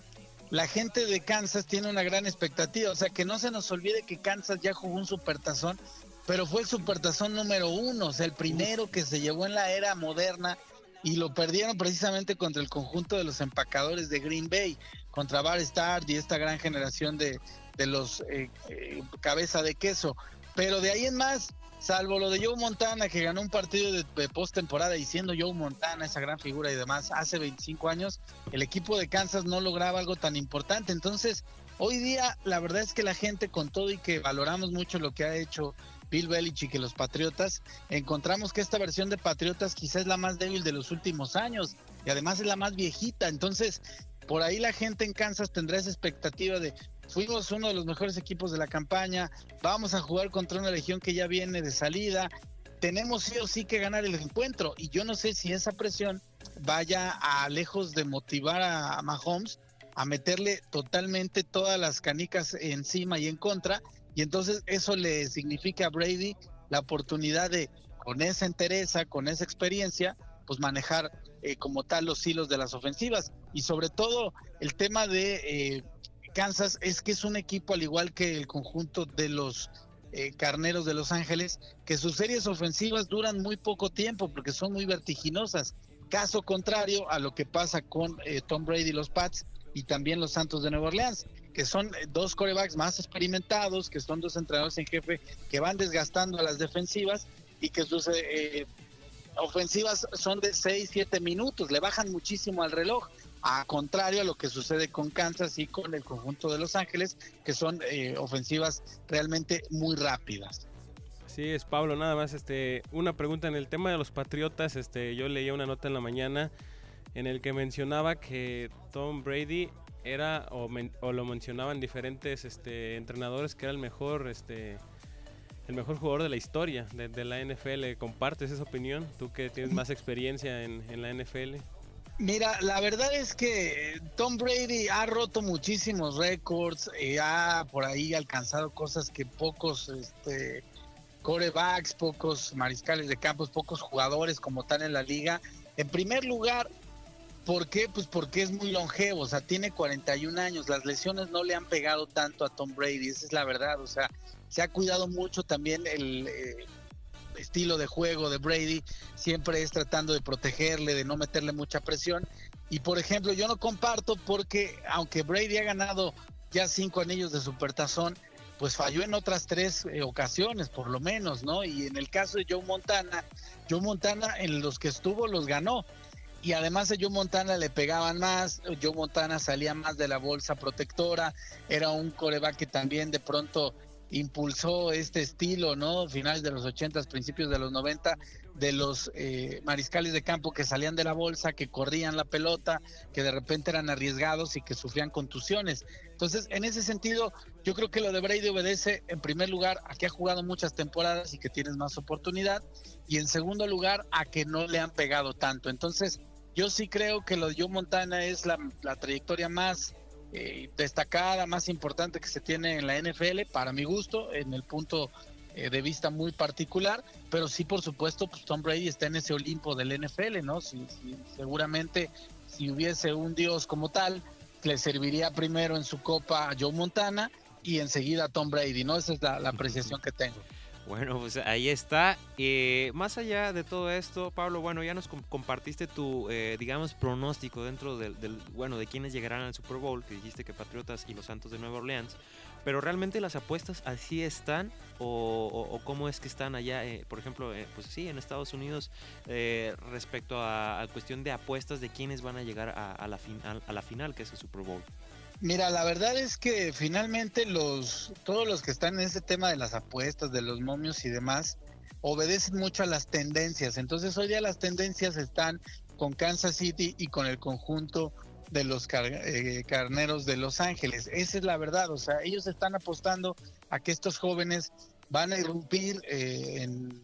la gente de Kansas tiene una gran expectativa. O sea, que no se nos olvide que Kansas ya jugó un supertazón, pero fue el supertazón número uno, o sea, el primero que se llevó en la era moderna y lo perdieron precisamente contra el conjunto de los empacadores de Green Bay, contra Bar Start y esta gran generación de, de los eh, eh, cabeza de queso. Pero de ahí en más, salvo lo de Joe Montana, que ganó un partido de, de postemporada y siendo Joe Montana esa gran figura y demás, hace 25 años, el equipo de Kansas no lograba algo tan importante. Entonces, hoy día, la verdad es que la gente, con todo y que valoramos mucho lo que ha hecho Bill Belichick y los Patriotas, encontramos que esta versión de Patriotas quizás es la más débil de los últimos años y además es la más viejita. Entonces, por ahí la gente en Kansas tendrá esa expectativa de fuimos uno de los mejores equipos de la campaña, vamos a jugar contra una legión que ya viene de salida, tenemos sí o sí que ganar el encuentro y yo no sé si esa presión vaya a lejos de motivar a Mahomes a meterle totalmente todas las canicas encima y en contra y entonces eso le significa a Brady la oportunidad de con esa entereza, con esa experiencia, pues manejar eh, como tal los hilos de las ofensivas y sobre todo el tema de eh, Kansas es que es un equipo al igual que el conjunto de los eh, carneros de Los Ángeles, que sus series ofensivas duran muy poco tiempo porque son muy vertiginosas. Caso contrario a lo que pasa con eh, Tom Brady y los Pats y también los Santos de Nueva Orleans, que son eh, dos corebacks más experimentados, que son dos entrenadores en jefe que van desgastando a las defensivas y que sus eh, ofensivas son de 6, 7 minutos, le bajan muchísimo al reloj a contrario a lo que sucede con Kansas y con el conjunto de Los Ángeles, que son eh, ofensivas realmente muy rápidas. Sí, es Pablo, nada más este una pregunta en el tema de los Patriotas, este yo leía una nota en la mañana en el que mencionaba que Tom Brady era o, men, o lo mencionaban diferentes este, entrenadores que era el mejor este el mejor jugador de la historia de, la NFL. ¿Compartes esa opinión? Tú que tienes más experiencia en, en la NFL. Mira, la verdad es que Tom Brady ha roto muchísimos récords, eh, ha por ahí alcanzado cosas que pocos este, corebacks, pocos mariscales de campos, pocos jugadores como tal en la liga. En primer lugar, ¿por qué? Pues porque es muy longevo, o sea, tiene 41 años, las lesiones no le han pegado tanto a Tom Brady, esa es la verdad, o sea, se ha cuidado mucho también el eh, estilo de juego de Brady, siempre es tratando de protegerle, de no meterle mucha presión. Y por ejemplo, yo no comparto porque aunque Brady ha ganado ya cinco anillos de supertazón, pues falló en otras tres eh, ocasiones, por lo menos, ¿no? Y en el caso de Joe Montana, Joe Montana en los que estuvo los ganó. Y además a Joe Montana le pegaban más, Joe Montana salía más de la bolsa protectora, era un coreback que también de pronto impulsó este estilo, ¿no? Finales de los 80, principios de los 90, de los eh, mariscales de campo que salían de la bolsa, que corrían la pelota, que de repente eran arriesgados y que sufrían contusiones. Entonces, en ese sentido, yo creo que lo de Brady obedece, en primer lugar, a que ha jugado muchas temporadas y que tienes más oportunidad, y en segundo lugar, a que no le han pegado tanto. Entonces, yo sí creo que lo de Joe Montana es la, trayectoria más eh, destacada, más importante que se tiene en la NFL, para mi gusto, en el punto eh, de vista muy particular, pero sí, por supuesto, pues Tom Brady está en ese Olimpo del NFL, ¿no? Si, seguramente si hubiese un dios como tal, le serviría primero en su copa a Joe Montana y enseguida a Tom Brady, ¿no? Esa es la apreciación que tengo. Bueno, pues ahí está. Eh, más allá de todo esto, Pablo, bueno, ya nos compartiste tu, eh, digamos, pronóstico dentro del, bueno, de quienes llegarán al Super Bowl, que dijiste que Patriotas y los Santos de Nueva Orleans. Pero realmente las apuestas así están o, cómo es que están allá, eh, por ejemplo, pues sí, en Estados Unidos respecto a, cuestión de apuestas de quiénes van a llegar a, la, a la final, que es el Super Bowl. Mira, la verdad es que finalmente los todos los que están en ese tema de las apuestas, de los momios y demás, obedecen mucho a las tendencias. Entonces hoy día las tendencias están con Kansas City y con el conjunto de los eh, carneros de Los Ángeles. Esa es la verdad. O sea, ellos están apostando a que estos jóvenes van a irrumpir eh, en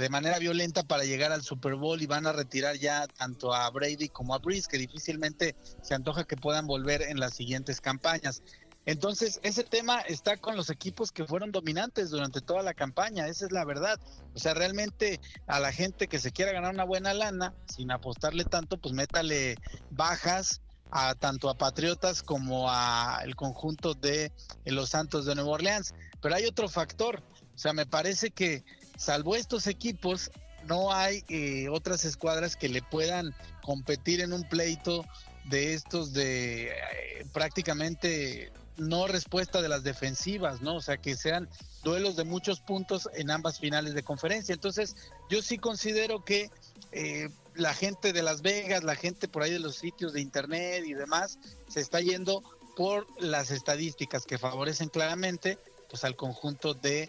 de manera violenta para llegar al Super Bowl y van a retirar ya tanto a Brady como a Breeze, que difícilmente se antoja que puedan volver en las siguientes campañas. Entonces, ese tema está con los equipos que fueron dominantes durante toda la campaña, esa es la verdad. O sea, realmente a la gente que se quiera ganar una buena lana, sin apostarle tanto, pues métale bajas a tanto a Patriotas como a el conjunto de los Santos de Nueva Orleans. Pero hay otro factor, o sea, me parece que salvo estos equipos, no hay eh, otras escuadras que le puedan competir en un pleito de estos de eh, prácticamente no respuesta de las defensivas, ¿no? O sea, que sean duelos de muchos puntos en ambas finales de conferencia. Entonces, yo sí considero que eh, la gente de Las Vegas, la gente por ahí de los sitios de internet y demás, se está yendo por las estadísticas que favorecen claramente pues al conjunto de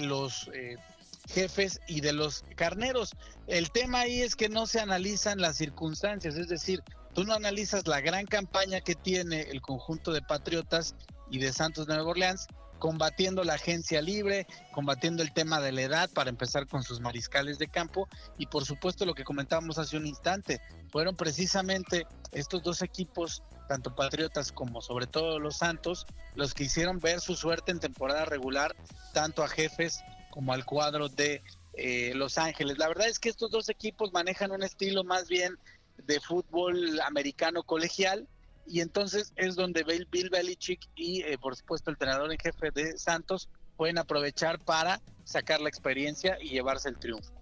los jefes y de los carneros. El tema ahí es que no se analizan las circunstancias, es decir, tú no analizas la gran campaña que tiene el conjunto de Patriotas y de Santos de Nueva Orleans combatiendo la agencia libre, combatiendo el tema de la edad para empezar con sus mariscales de campo y por supuesto lo que comentábamos hace un instante, fueron precisamente estos dos equipos, tanto Patriotas como sobre todo los Santos, los que hicieron ver su suerte en temporada regular tanto a jefes como al cuadro de eh, Los Ángeles. La verdad es que estos dos equipos manejan un estilo más bien de fútbol americano colegial y entonces es donde Bill, Belichick y eh, por supuesto el entrenador en jefe de Santos pueden aprovechar para sacar la experiencia y llevarse el triunfo.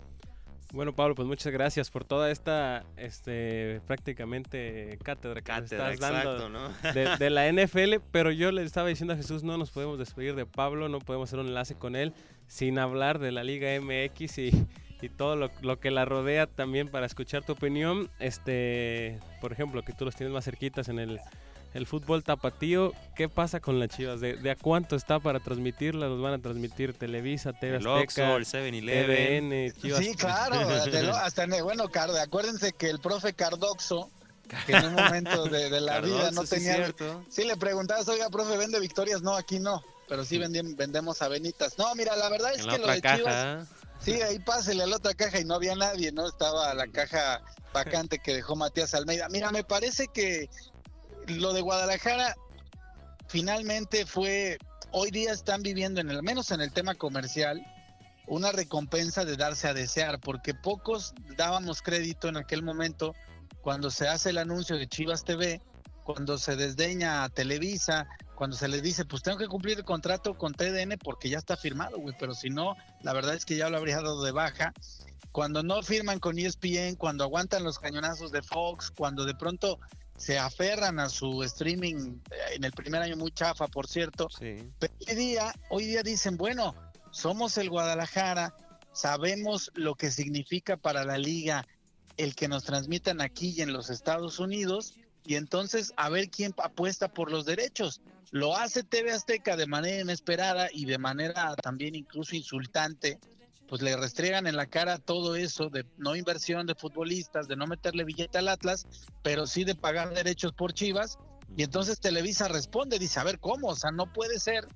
Bueno, Pablo, pues muchas gracias por toda esta, este, prácticamente cátedra que estás dando de, de, la [LAUGHS] NFL. Pero yo le estaba diciendo a Jesús, no nos podemos despedir de Pablo, no podemos hacer un enlace con él sin hablar de la Liga MX y, y todo lo, lo, que la rodea también para escuchar tu opinión. Este, por ejemplo, que tú los tienes más cerquitas en el el fútbol tapatío, ¿qué pasa con las Chivas? ¿De, a cuánto está para transmitirla? ¿Los van a transmitir Televisa, TV el Azteca, el 7-Eleven, Chivas? Sí, claro, [LAUGHS] hasta, bueno, acuérdense que el profe Cardoxo, que en un momento de, la vida no tenía... Sí, le preguntabas, oiga, profe, ¿vende victorias? No, aquí no, pero sí vendemos a Benitas. No, mira, la verdad es que lo de Chivas... Sí, ahí pásele a la otra caja y no había nadie, ¿no? Estaba la caja vacante que dejó Matías Almeida. Mira, me parece que lo de Guadalajara finalmente fue, hoy día están viviendo, en el menos en el tema comercial, una recompensa de darse a desear, porque pocos dábamos crédito en aquel momento cuando se hace el anuncio de Chivas TV, cuando se desdeña a Televisa, cuando se les dice, pues tengo que cumplir el contrato con TDN porque ya está firmado, güey, pero si no, la verdad es que ya lo habría dado de baja. Cuando no firman con ESPN, cuando aguantan los cañonazos de Fox, cuando de pronto se aferran a su streaming eh, en el primer año muy chafa, por cierto, Sí. pero hoy día, hoy día dicen, bueno, somos el Guadalajara, sabemos lo que significa para la liga el que nos transmitan aquí y en los Estados Unidos, y entonces a ver quién apuesta por los derechos. Lo hace TV Azteca de manera inesperada y de manera también incluso insultante, pues le restregan en la cara todo eso de no inversión de futbolistas, de no meterle billete al Atlas, pero sí de pagar derechos por Chivas. Y entonces Televisa responde, dice, a ver, ¿cómo? O sea, no puede ser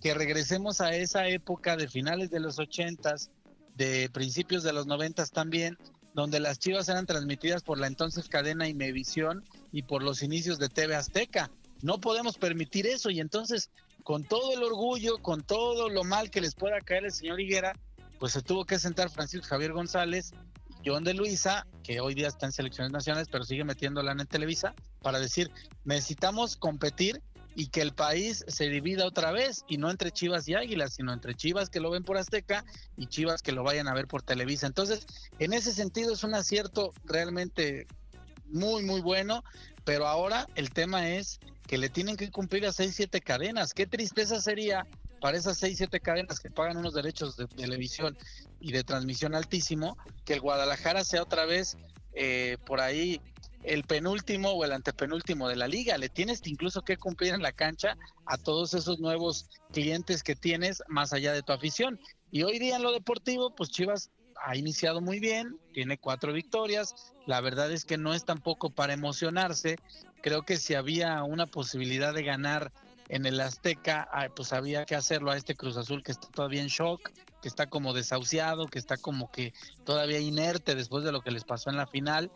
que regresemos a esa época de finales de los ochentas, de principios de los noventas también, donde las Chivas eran transmitidas por la entonces cadena Imevisión y por los inicios de TV Azteca. No podemos permitir eso y entonces con todo el orgullo, con todo lo mal que les pueda caer el señor Higuera, pues se tuvo que sentar Francisco Javier González, John de Luisa, que hoy día está en selecciones nacionales, pero sigue metiendo lana en Televisa, para decir, necesitamos competir y que el país se divida otra vez, y no entre Chivas y Águilas, sino entre Chivas que lo ven por Azteca y Chivas que lo vayan a ver por Televisa. Entonces, en ese sentido es un acierto realmente muy, muy bueno, pero ahora el tema es que le tienen que cumplir a seis, siete cadenas. Qué tristeza sería para esas seis, siete cadenas que pagan unos derechos de televisión y de transmisión altísimo, que el Guadalajara sea otra vez eh, por ahí el penúltimo o el antepenúltimo de la liga. Le tienes incluso que cumplir en la cancha a todos esos nuevos clientes que tienes más allá de tu afición. Y hoy día en lo deportivo, pues Chivas ha iniciado muy bien, tiene cuatro victorias. La verdad es que no es tampoco para emocionarse. Creo que si había una posibilidad de ganar en el Azteca, pues había que hacerlo a este Cruz Azul que está todavía en shock, que está como desahuciado, que está como que todavía inerte después de lo que les pasó en la final.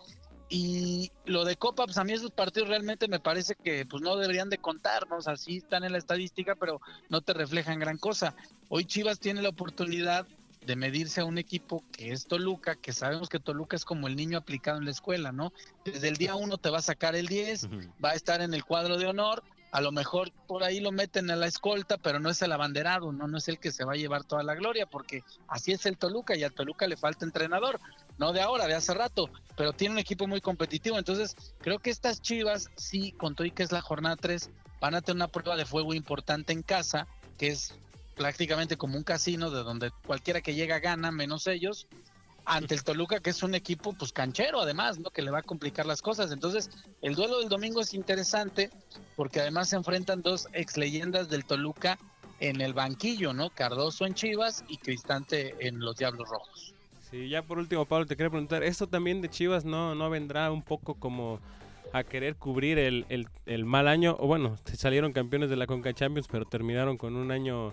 Y lo de Copa, pues a mí esos partidos realmente me parece que pues no deberían de contar, ¿no? O sea, sí están en la estadística, pero no te reflejan gran cosa. Hoy Chivas tiene la oportunidad de medirse a un equipo que es Toluca, que sabemos que Toluca es como el niño aplicado en la escuela, ¿no? Desde el día uno te va a sacar el 10, Ujú. va a estar en el cuadro de honor, a lo mejor por ahí lo meten a la escolta, pero no es el abanderado, no, no es el que se va a llevar toda la gloria, porque así es el Toluca y al Toluca le falta entrenador, no de ahora, de hace rato, pero tiene un equipo muy competitivo, entonces creo que estas Chivas, sí, con todo y que es la jornada 3, van a tener una prueba de fuego importante en casa, que es prácticamente como un casino de donde cualquiera que llega gana, menos ellos, ante el Toluca, que es un equipo pues canchero además, ¿no? Que le va a complicar las cosas. Entonces, el duelo del domingo es interesante porque además se enfrentan dos ex leyendas del Toluca en el banquillo, ¿no? Cardoso en Chivas y Cristante en los Diablos Rojos. Sí, ya por último, Pablo, te quería preguntar, ¿esto también de Chivas no, no vendrá un poco como a querer cubrir el, el- el mal año? O bueno, salieron campeones de la Conca Champions, pero terminaron con un año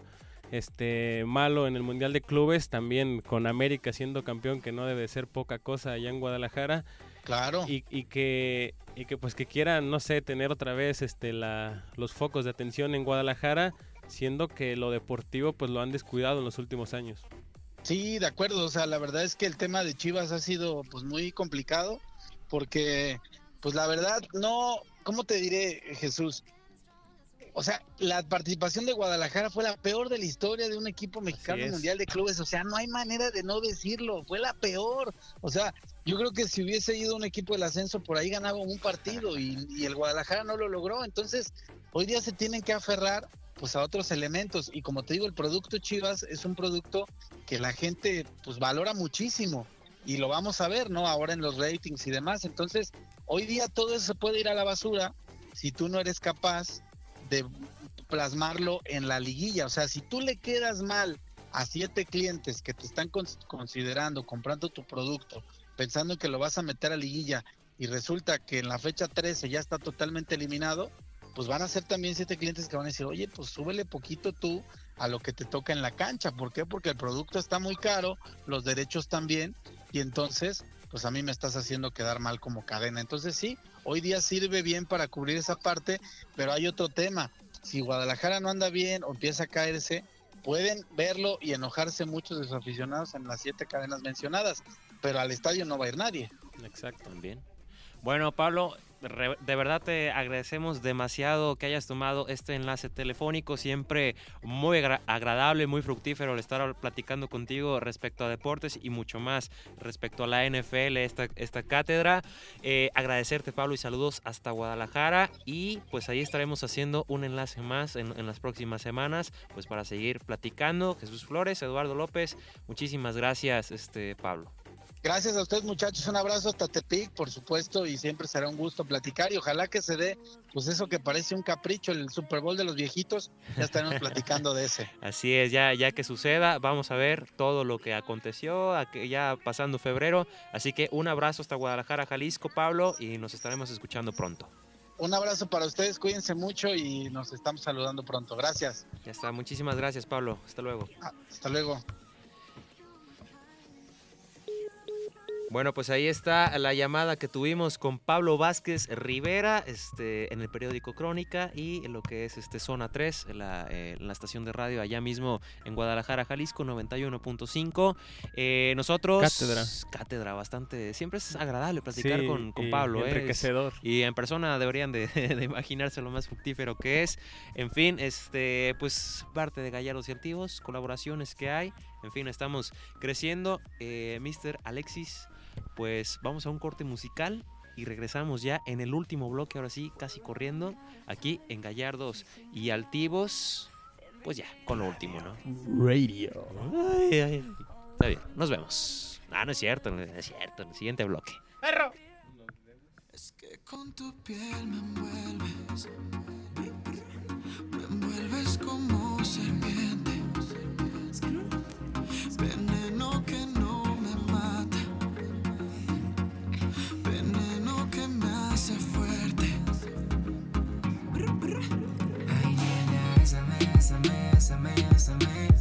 este malo en el Mundial de Clubes, también con América siendo campeón, que no debe ser poca cosa allá en Guadalajara, Claro. y, y que y que pues que quieran, no sé, tener otra vez este la, los focos de atención en Guadalajara, siendo que lo deportivo pues lo han descuidado en los últimos años. Sí, de acuerdo. O sea, la verdad es que el tema de Chivas ha sido pues muy complicado porque, pues la verdad, no, ¿cómo te diré, Jesús? O sea, la participación de Guadalajara fue la peor de la historia de un equipo mexicano mundial de clubes. O sea, no hay manera de no decirlo. Fue la peor. O sea, yo creo que si hubiese ido un equipo del ascenso por ahí ganaba un partido y, y el Guadalajara no lo logró. Entonces, hoy día se tienen que aferrar pues a otros elementos. Y como te digo el producto Chivas es un producto que la gente pues valora muchísimo. Y lo vamos a ver no ahora en los ratings y demás. Entonces hoy día todo eso se puede ir a la basura si tú no eres capaz de plasmarlo en la liguilla. O sea si tú le quedas mal a siete clientes que te están cons- considerando comprando tu producto pensando que lo vas a meter a liguilla y resulta que en la fecha 13 ya está totalmente eliminado pues van a ser también siete clientes que van a decir, oye, pues súbele poquito tú a lo que te toca en la cancha. ¿Por qué? Porque el producto está muy caro, los derechos también, y entonces, pues a mí me estás haciendo quedar mal como cadena. Entonces sí, hoy día sirve bien para cubrir esa parte, pero hay otro tema. Si Guadalajara no anda bien o empieza a caerse, pueden verlo y enojarse muchos de sus aficionados en las siete cadenas mencionadas, pero al estadio no va a ir nadie. Exacto. También. Bueno, Pablo, de verdad te agradecemos demasiado que hayas tomado este enlace telefónico, siempre muy agra- agradable, muy fructífero el estar platicando contigo respecto a deportes y mucho más respecto a la NFL, esta, esta cátedra. Eh, agradecerte, Pablo, y saludos hasta Guadalajara. Y pues ahí estaremos haciendo un enlace más en, en las próximas semanas, pues para seguir platicando. Jesús Flores, Eduardo López, muchísimas gracias, este Pablo. Gracias a ustedes muchachos, un abrazo hasta Tepic, por supuesto, y siempre será un gusto platicar y ojalá que se dé, pues eso que parece un capricho, el Super Bowl de los viejitos, ya estaremos platicando de ese. [LAUGHS] Así es, ya, ya que suceda, vamos a ver todo lo que aconteció ya pasando febrero. Así que un abrazo hasta Guadalajara, Jalisco, Pablo, y nos estaremos escuchando pronto. Un abrazo para ustedes, cuídense mucho y nos estamos saludando pronto. Gracias. Ya está, muchísimas gracias, Pablo. Hasta luego. Ah, Hasta luego. Bueno, pues ahí está la llamada que tuvimos con Pablo Vázquez Rivera este, en el periódico Crónica y en lo que es este Zona 3, en la, eh, la estación de radio allá mismo en Guadalajara, Jalisco, 91.5. Eh, nosotros... Cátedra. Cátedra, bastante... Siempre es agradable platicar Sí, con, con y Pablo. ¿eh? Enriquecedor. Y en persona deberían de, [LAUGHS] de imaginarse lo más fructífero que es. En fin, este, pues parte de Gallardos y Altivos, colaboraciones que hay. En fin, estamos creciendo. Eh, Mr. Alexis, pues vamos a un corte musical y regresamos ya en el último bloque, ahora sí, casi corriendo, aquí en Gallardos y Altivos. Pues ya, con lo último, ¿no? Radio. Ay, ay, ay. Está bien, nos vemos. Ah, no es cierto, no es cierto. En el siguiente bloque. Es que con tu piel me envuelves, me envuelves como serpiente, gasoline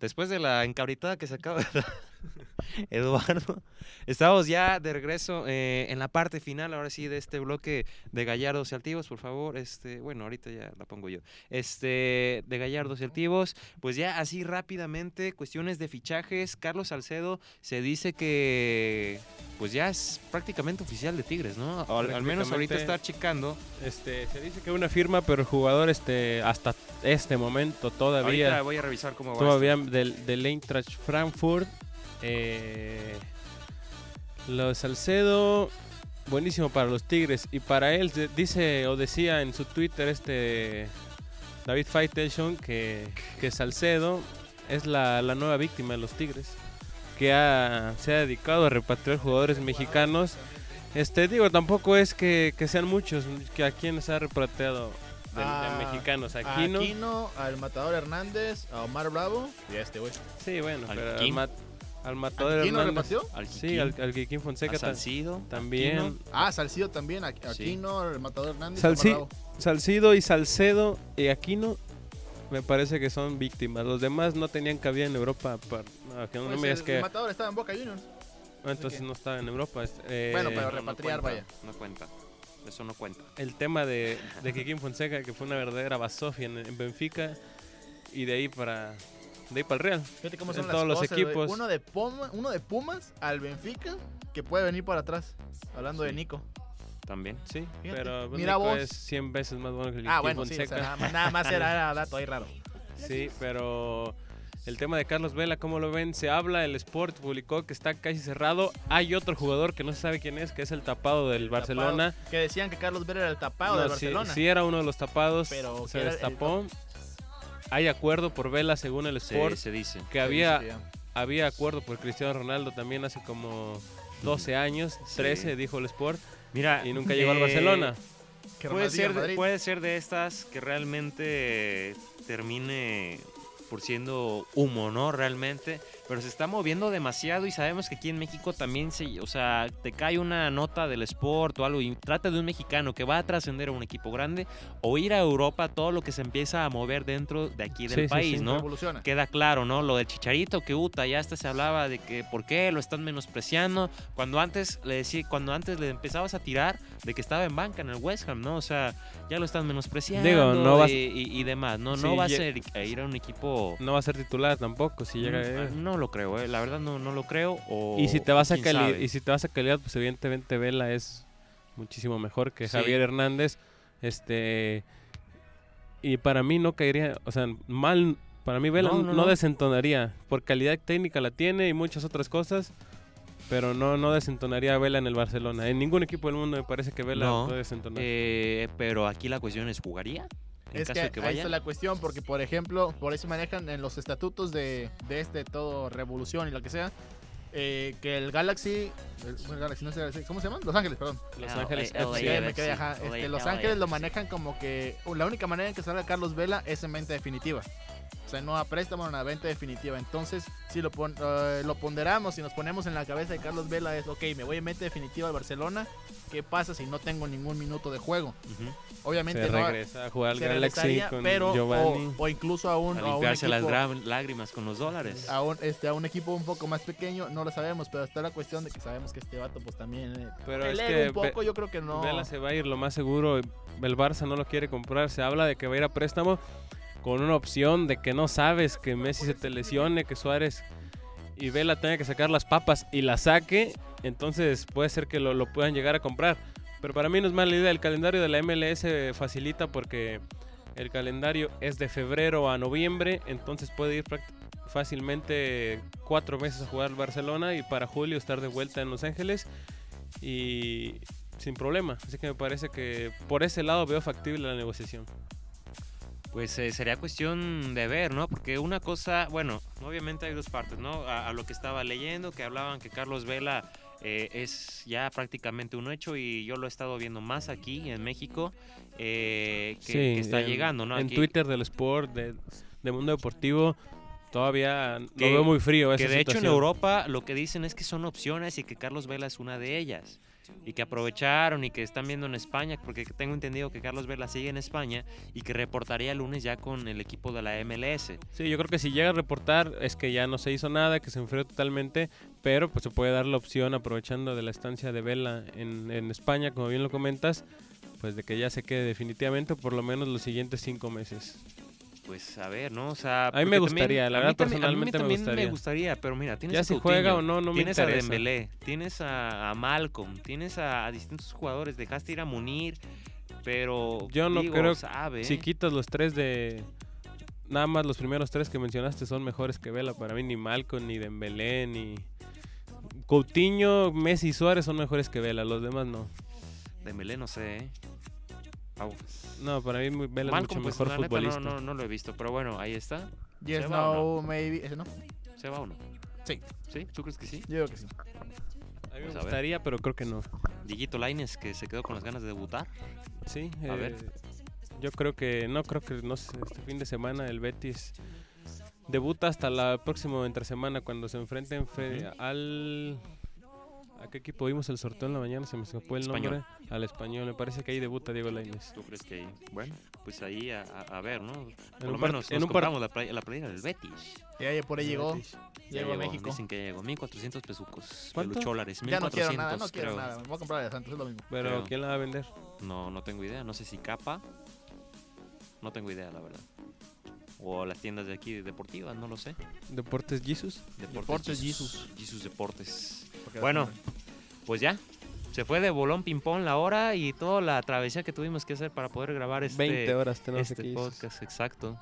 después de la encabritada que se acaba [LAUGHS] Eduardo, estamos ya de regreso eh, en la parte final, ahora sí, de este bloque de Gallardos y Altivos, por favor. Este, bueno, ahorita ya la pongo yo. Este, de Gallardos y Altivos, pues ya así rápidamente, cuestiones de fichajes. Carlos Salcedo se dice que pues ya es prácticamente oficial de Tigres, ¿no? Al, al menos ahorita está checando. Este, se dice que una firma, pero el jugador este, hasta este momento Ahorita todavía, voy a revisar cómo va. todavía del, del Eintracht Frankfurt. Eh, lo de Salcedo, buenísimo para los Tigres. Y para él, dice o decía en su Twitter este David Faitelson que, que Salcedo es la, la nueva víctima de los Tigres. Que ha- se ha dedicado a repatriar jugadores mexicanos. Este, digo, tampoco es que, que sean muchos, que a quienes ha repatriado de, de Ah, mexicanos. A Aquino. Aquino, al Matador Hernández, a Omar Bravo y a este güey. Sí, bueno, Al pero al, mat- al matador ¿Aquino Hernández. repatrió? Al Sí, Kikín, al, al Kikín Fonseca a Salcido, también. Aquino. Ah, Salcido también, a- Sí. Aquino, el Matador Hernández. Salci- Omar Bravo. Salcido y Salcedo y Aquino me parece que son víctimas. Los demás no tenían cabida en Europa. Para, no, que no Pues me digas el, que el Matador estaba en Boca Juniors. entonces que- no estaba en Europa. es- eh, Bueno, pero No, no repatriar, cuenta, vaya. No cuenta. Eso no cuenta. el tema de, de Kikín Fonseca, que fue una verdadera basofia en, en Benfica, y de ahí para de ahí para el Real. Fíjate cómo En son las todos los cosas, equipos. Uno de, Puma- uno de Pumas al Benfica que puede venir para atrás. Hablando de Sí. Nico. También. Sí, Fíjate, pero mira Nico vos. es 100 veces más bueno que el Ah, bueno, sí, o sea, Fonseca. nada, más- nada más era, era dato ahí raro. [LAUGHS] Sí, pero el tema de Carlos Vela, ¿cómo lo ven? Se habla, el Sport publicó que está casi cerrado. Hay otro jugador que no se sabe quién es, que es el tapado del El Barcelona. tapado, que decían que Carlos Vela era el tapado No, de sí, Barcelona. sí era uno de los tapados, Pero se el- destapó. Hay acuerdo por Vela según el Sport, se dice. que había, había acuerdo por Cristiano Ronaldo también hace como 12 años, Sí. 13 dijo el Sport, Mira, y nunca llegó al eh, Barcelona. Que Puede ser, puede ser de estas que realmente termine por siendo humo, ¿no? Realmente. Pero se está moviendo demasiado y sabemos que aquí en México también se, o sea, te cae una nota del sport o algo y trata de un mexicano que va a trascender a un equipo grande o ir a Europa, todo lo que se empieza a mover dentro de aquí del Sí, sí, país, sí. ¿no? Queda claro, ¿no? Lo del Chicharito que Uta ya hasta se hablaba de que por qué lo están menospreciando cuando antes le decía, cuando antes le empezabas a tirar de que estaba en banca en el West Ham, ¿no? O sea, ya lo están menospreciando Digo, no vas- y, y- y demás, ¿no? No va a ser a ir a un equipo No va a ser titular tampoco si llega a- Mm, no lo creo, eh, la verdad no, no lo creo o Y si te vas a quién cali- sabe. y si te vas a calidad, pues evidentemente Vela es muchísimo mejor que Sí. Javier Hernández. Este y para mí no caería, o sea, mal para mí Vela No, no, no, no. desentonaría, por calidad técnica la tiene y muchas otras cosas, pero no no desentonaría a Vela en el Barcelona. En ningún equipo del mundo me parece que Vela No, puede desentonar. Eh, pero aquí la cuestión es ¿jugaría? En Es caso que, de que ahí está la cuestión, porque por ejemplo, por eso manejan en los estatutos de, de este todo revolución y lo que sea, eh, que el Galaxy, el, bueno, el Galaxy no es el Galaxy, ¿cómo se llaman? Los Ángeles, perdón. Los LA, Ángeles. Sí, ahí me LAFC, quedé, ajá. Este, LA, los. Ángeles lo manejan como que la única manera en que salga Carlos Vela es en venta definitiva. O sea, no a préstamo, en una venta definitiva. Entonces, si lo, pon- eh, lo ponderamos y nos ponemos en la cabeza de Carlos Vela, es, ok, me voy en venta definitiva al Barcelona. ¿Qué pasa si no tengo ningún minuto de juego? Ujú. Obviamente Se no, regresa a jugar al Galaxy con pero Giovanni. o, o incluso a un, A a un las equipo- gra- lágrimas con los dólares. a un, este, a un equipo un poco más pequeño, no lo sabemos, pero está la cuestión de que sabemos que este vato pues también eh, Pero es pelea que un poco, yo creo que no. Vela se va a ir lo más seguro. El Barça no lo quiere comprar. Se habla de que va a ir a préstamo con una opción de que no sabes que Messi se te lesione, que Suárez y Vela tenga que sacar las papas y la saque. Entonces puede ser que lo, lo puedan llegar a comprar. Pero para mí no es mala idea. El calendario de la MLS facilita porque el calendario es de febrero a noviembre. Entonces puede ir fácilmente cuatro meses a jugar al Barcelona y para julio estar de vuelta en Los Ángeles. Y sin problema. Así que me parece que por ese lado veo factible la negociación. Pues eh, sería cuestión de ver, ¿no? Porque una cosa, bueno, obviamente hay dos partes, ¿no? A, a lo que estaba leyendo, que hablaban que Carlos Vela eh, es ya prácticamente un hecho y yo lo he estado viendo más aquí en México, eh, que, que está en- llegando, ¿no? En Aquí- Twitter del Sport, de, de Mundo Deportivo, todavía Que- lo veo muy frío. Que esa de hecho en. Europa lo que dicen es que son opciones y que Carlos Vela es una de ellas. Y que aprovecharon y que están viendo en España, porque tengo entendido que Carlos Vela sigue en España y que reportaría el lunes ya con el equipo de la MLS. Sí, yo creo que si llega a reportar es que ya no se hizo nada, que se enfrió totalmente, pero pues se puede dar la opción aprovechando de la estancia de Vela en, en España, como bien lo comentas, pues de que ya se quede definitivamente por lo menos los siguientes cinco meses. Pues a ver, ¿no? O sea, A mí me también- gustaría, la verdad, también- a mí personalmente me también gustaría. me gustaría, pero mira, tienes Ya a si Coutinho, juega o no, no me tienes interesa. a Dembélé, tienes a, a Malcolm, tienes a, a distintos jugadores, dejaste ir a Munir, pero Yo no digo, creo- sabe, Si quitas los tres de... Nada más los primeros tres que mencionaste son mejores que Vela. Para mí ni Malcolm, ni Dembélé, ni... Coutinho, Messi y Suárez son mejores que Vela, los demás no. Dembélé no sé, ¿eh? No, para mí Vela es pues mucho mejor futbolista. no, no, no lo he visto, pero bueno, ahí está. Yes, ¿Se va o no, maybe. ¿Ese no? ¿Se va o no? Sí. ¿Sí? ¿Tú crees que sí? Yo creo que sí. A mí me Pues a gustaría, pero creo que no. Diguito Laines que se quedó con las ganas de debutar. Sí, A eh, ver. Yo creo que, no creo que, no sé, este fin de semana el Betis debuta hasta la próxima entre semana cuando se enfrenten fe- al... ¿A qué equipo vimos el sorteo en la mañana? Se me escapó el Español. nombre. Al español. Me parece que ahí debuta Diego Lainez. ¿Tú crees que ahí? Bueno, pues ahí a, a- ver, ¿no? Por un lo menos en nos un compramos la, la playera del Betis. Ya, ya por ahí llegó. Ya Llegó a México. Dicen que llegó. 1400 pesucos. ¿Cuánto? Pelucholares. Ya no quiero 1400, nada, no quiero creo. nada. Me voy a comprar a Santos, es lo mismo. Pero Creo. ¿quién la va a vender? No, no tengo idea. No sé si capa. No tengo idea, la verdad. O las tiendas de aquí deportivas, no lo sé. Deportes Jesus. Deportes, Deportes Jesus. Jesus Deportes. Porque Bueno. Pues ya. Se fue de bolón ping-pong la hora y toda la travesía que tuvimos que hacer para poder grabar este, 20 horas tenemos este aquí. podcast. Exacto.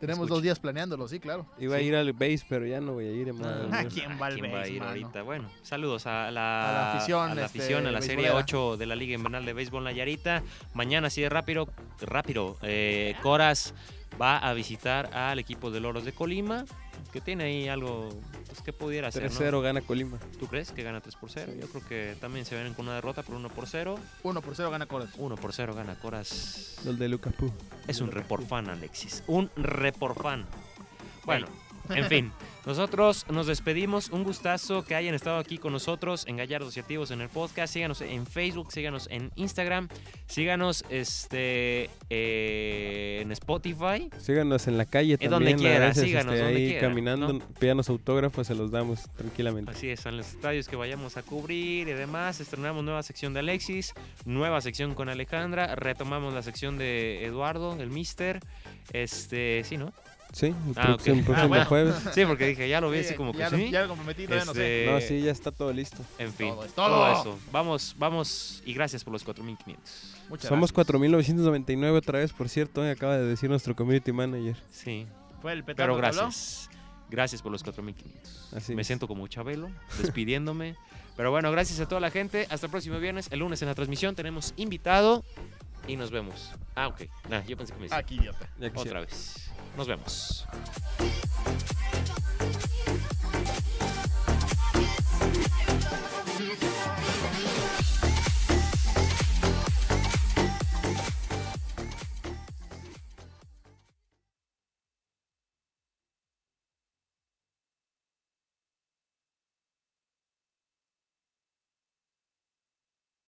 Tenemos escucha. dos días planeándolo, sí, claro. Iba a ir al base, pero ya no voy a ir. madre Ah, mía. ¿Quién va al ¿Quién va a base, ir mano? ahorita? Bueno, saludos a la, A la afición, a la, este, afición, a la Serie beisbolera. 8 de la Liga Invernal de Béisbol Nayarita. Mañana, así de rápido, rápido, eh, Coras va a visitar al equipo de Loros de Colima, que tiene ahí algo pues, que pudiera hacer. ¿no? 3-0 gana Colima. ¿Tú crees que gana 3 por 0? Yo creo que también se ven con una derrota por 1 por 0. Uno por cero gana Coras. 1 por 0 gana Coras. Los de Lucas Pu. Es un report fan, Alexis. Un report fan. Bueno, en fin. Nosotros nos despedimos. Un gustazo que hayan estado aquí con nosotros en Gallardos y Activos en el podcast. Síganos en Facebook, síganos en Instagram, síganos este eh, en Spotify. Síganos en la calle Eh, también. donde quiera, veces, síganos este, donde ahí quiera, caminando, ¿no? pídanos autógrafos, se los damos tranquilamente. Así es, en los estadios que vayamos a cubrir y demás. Estrenamos nueva sección de Alexis, nueva sección con Alejandra. Retomamos la sección de Eduardo, el Mister. Este, sí, ¿no? Sí, el Ah, próximo, Ah, bueno. jueves. [LAUGHS] Sí, porque dije, ya lo vi Sí, así como que ya, lo- sí. ya lo comprometí, todavía no sé. Este, No, sí, ya está todo listo. En fin, Todo es todo. todo. eso. Vamos, vamos y gracias por los 4500. Muchas Somos gracias. 4.999 otra vez, por cierto, eh, acaba de decir nuestro community manager. Sí, Fue el petardo pero gracias. Gracias por los 4500. Así Me es. siento como Chabelo, despidiéndome. [LAUGHS] Pero bueno, gracias a toda la gente. Hasta el próximo viernes. El lunes en la transmisión tenemos invitado y nos vemos. Ah, ok. Nah, yo pensé que me decía. Aquí, idiota. Ya quisiera. Otra vez. Nos vemos.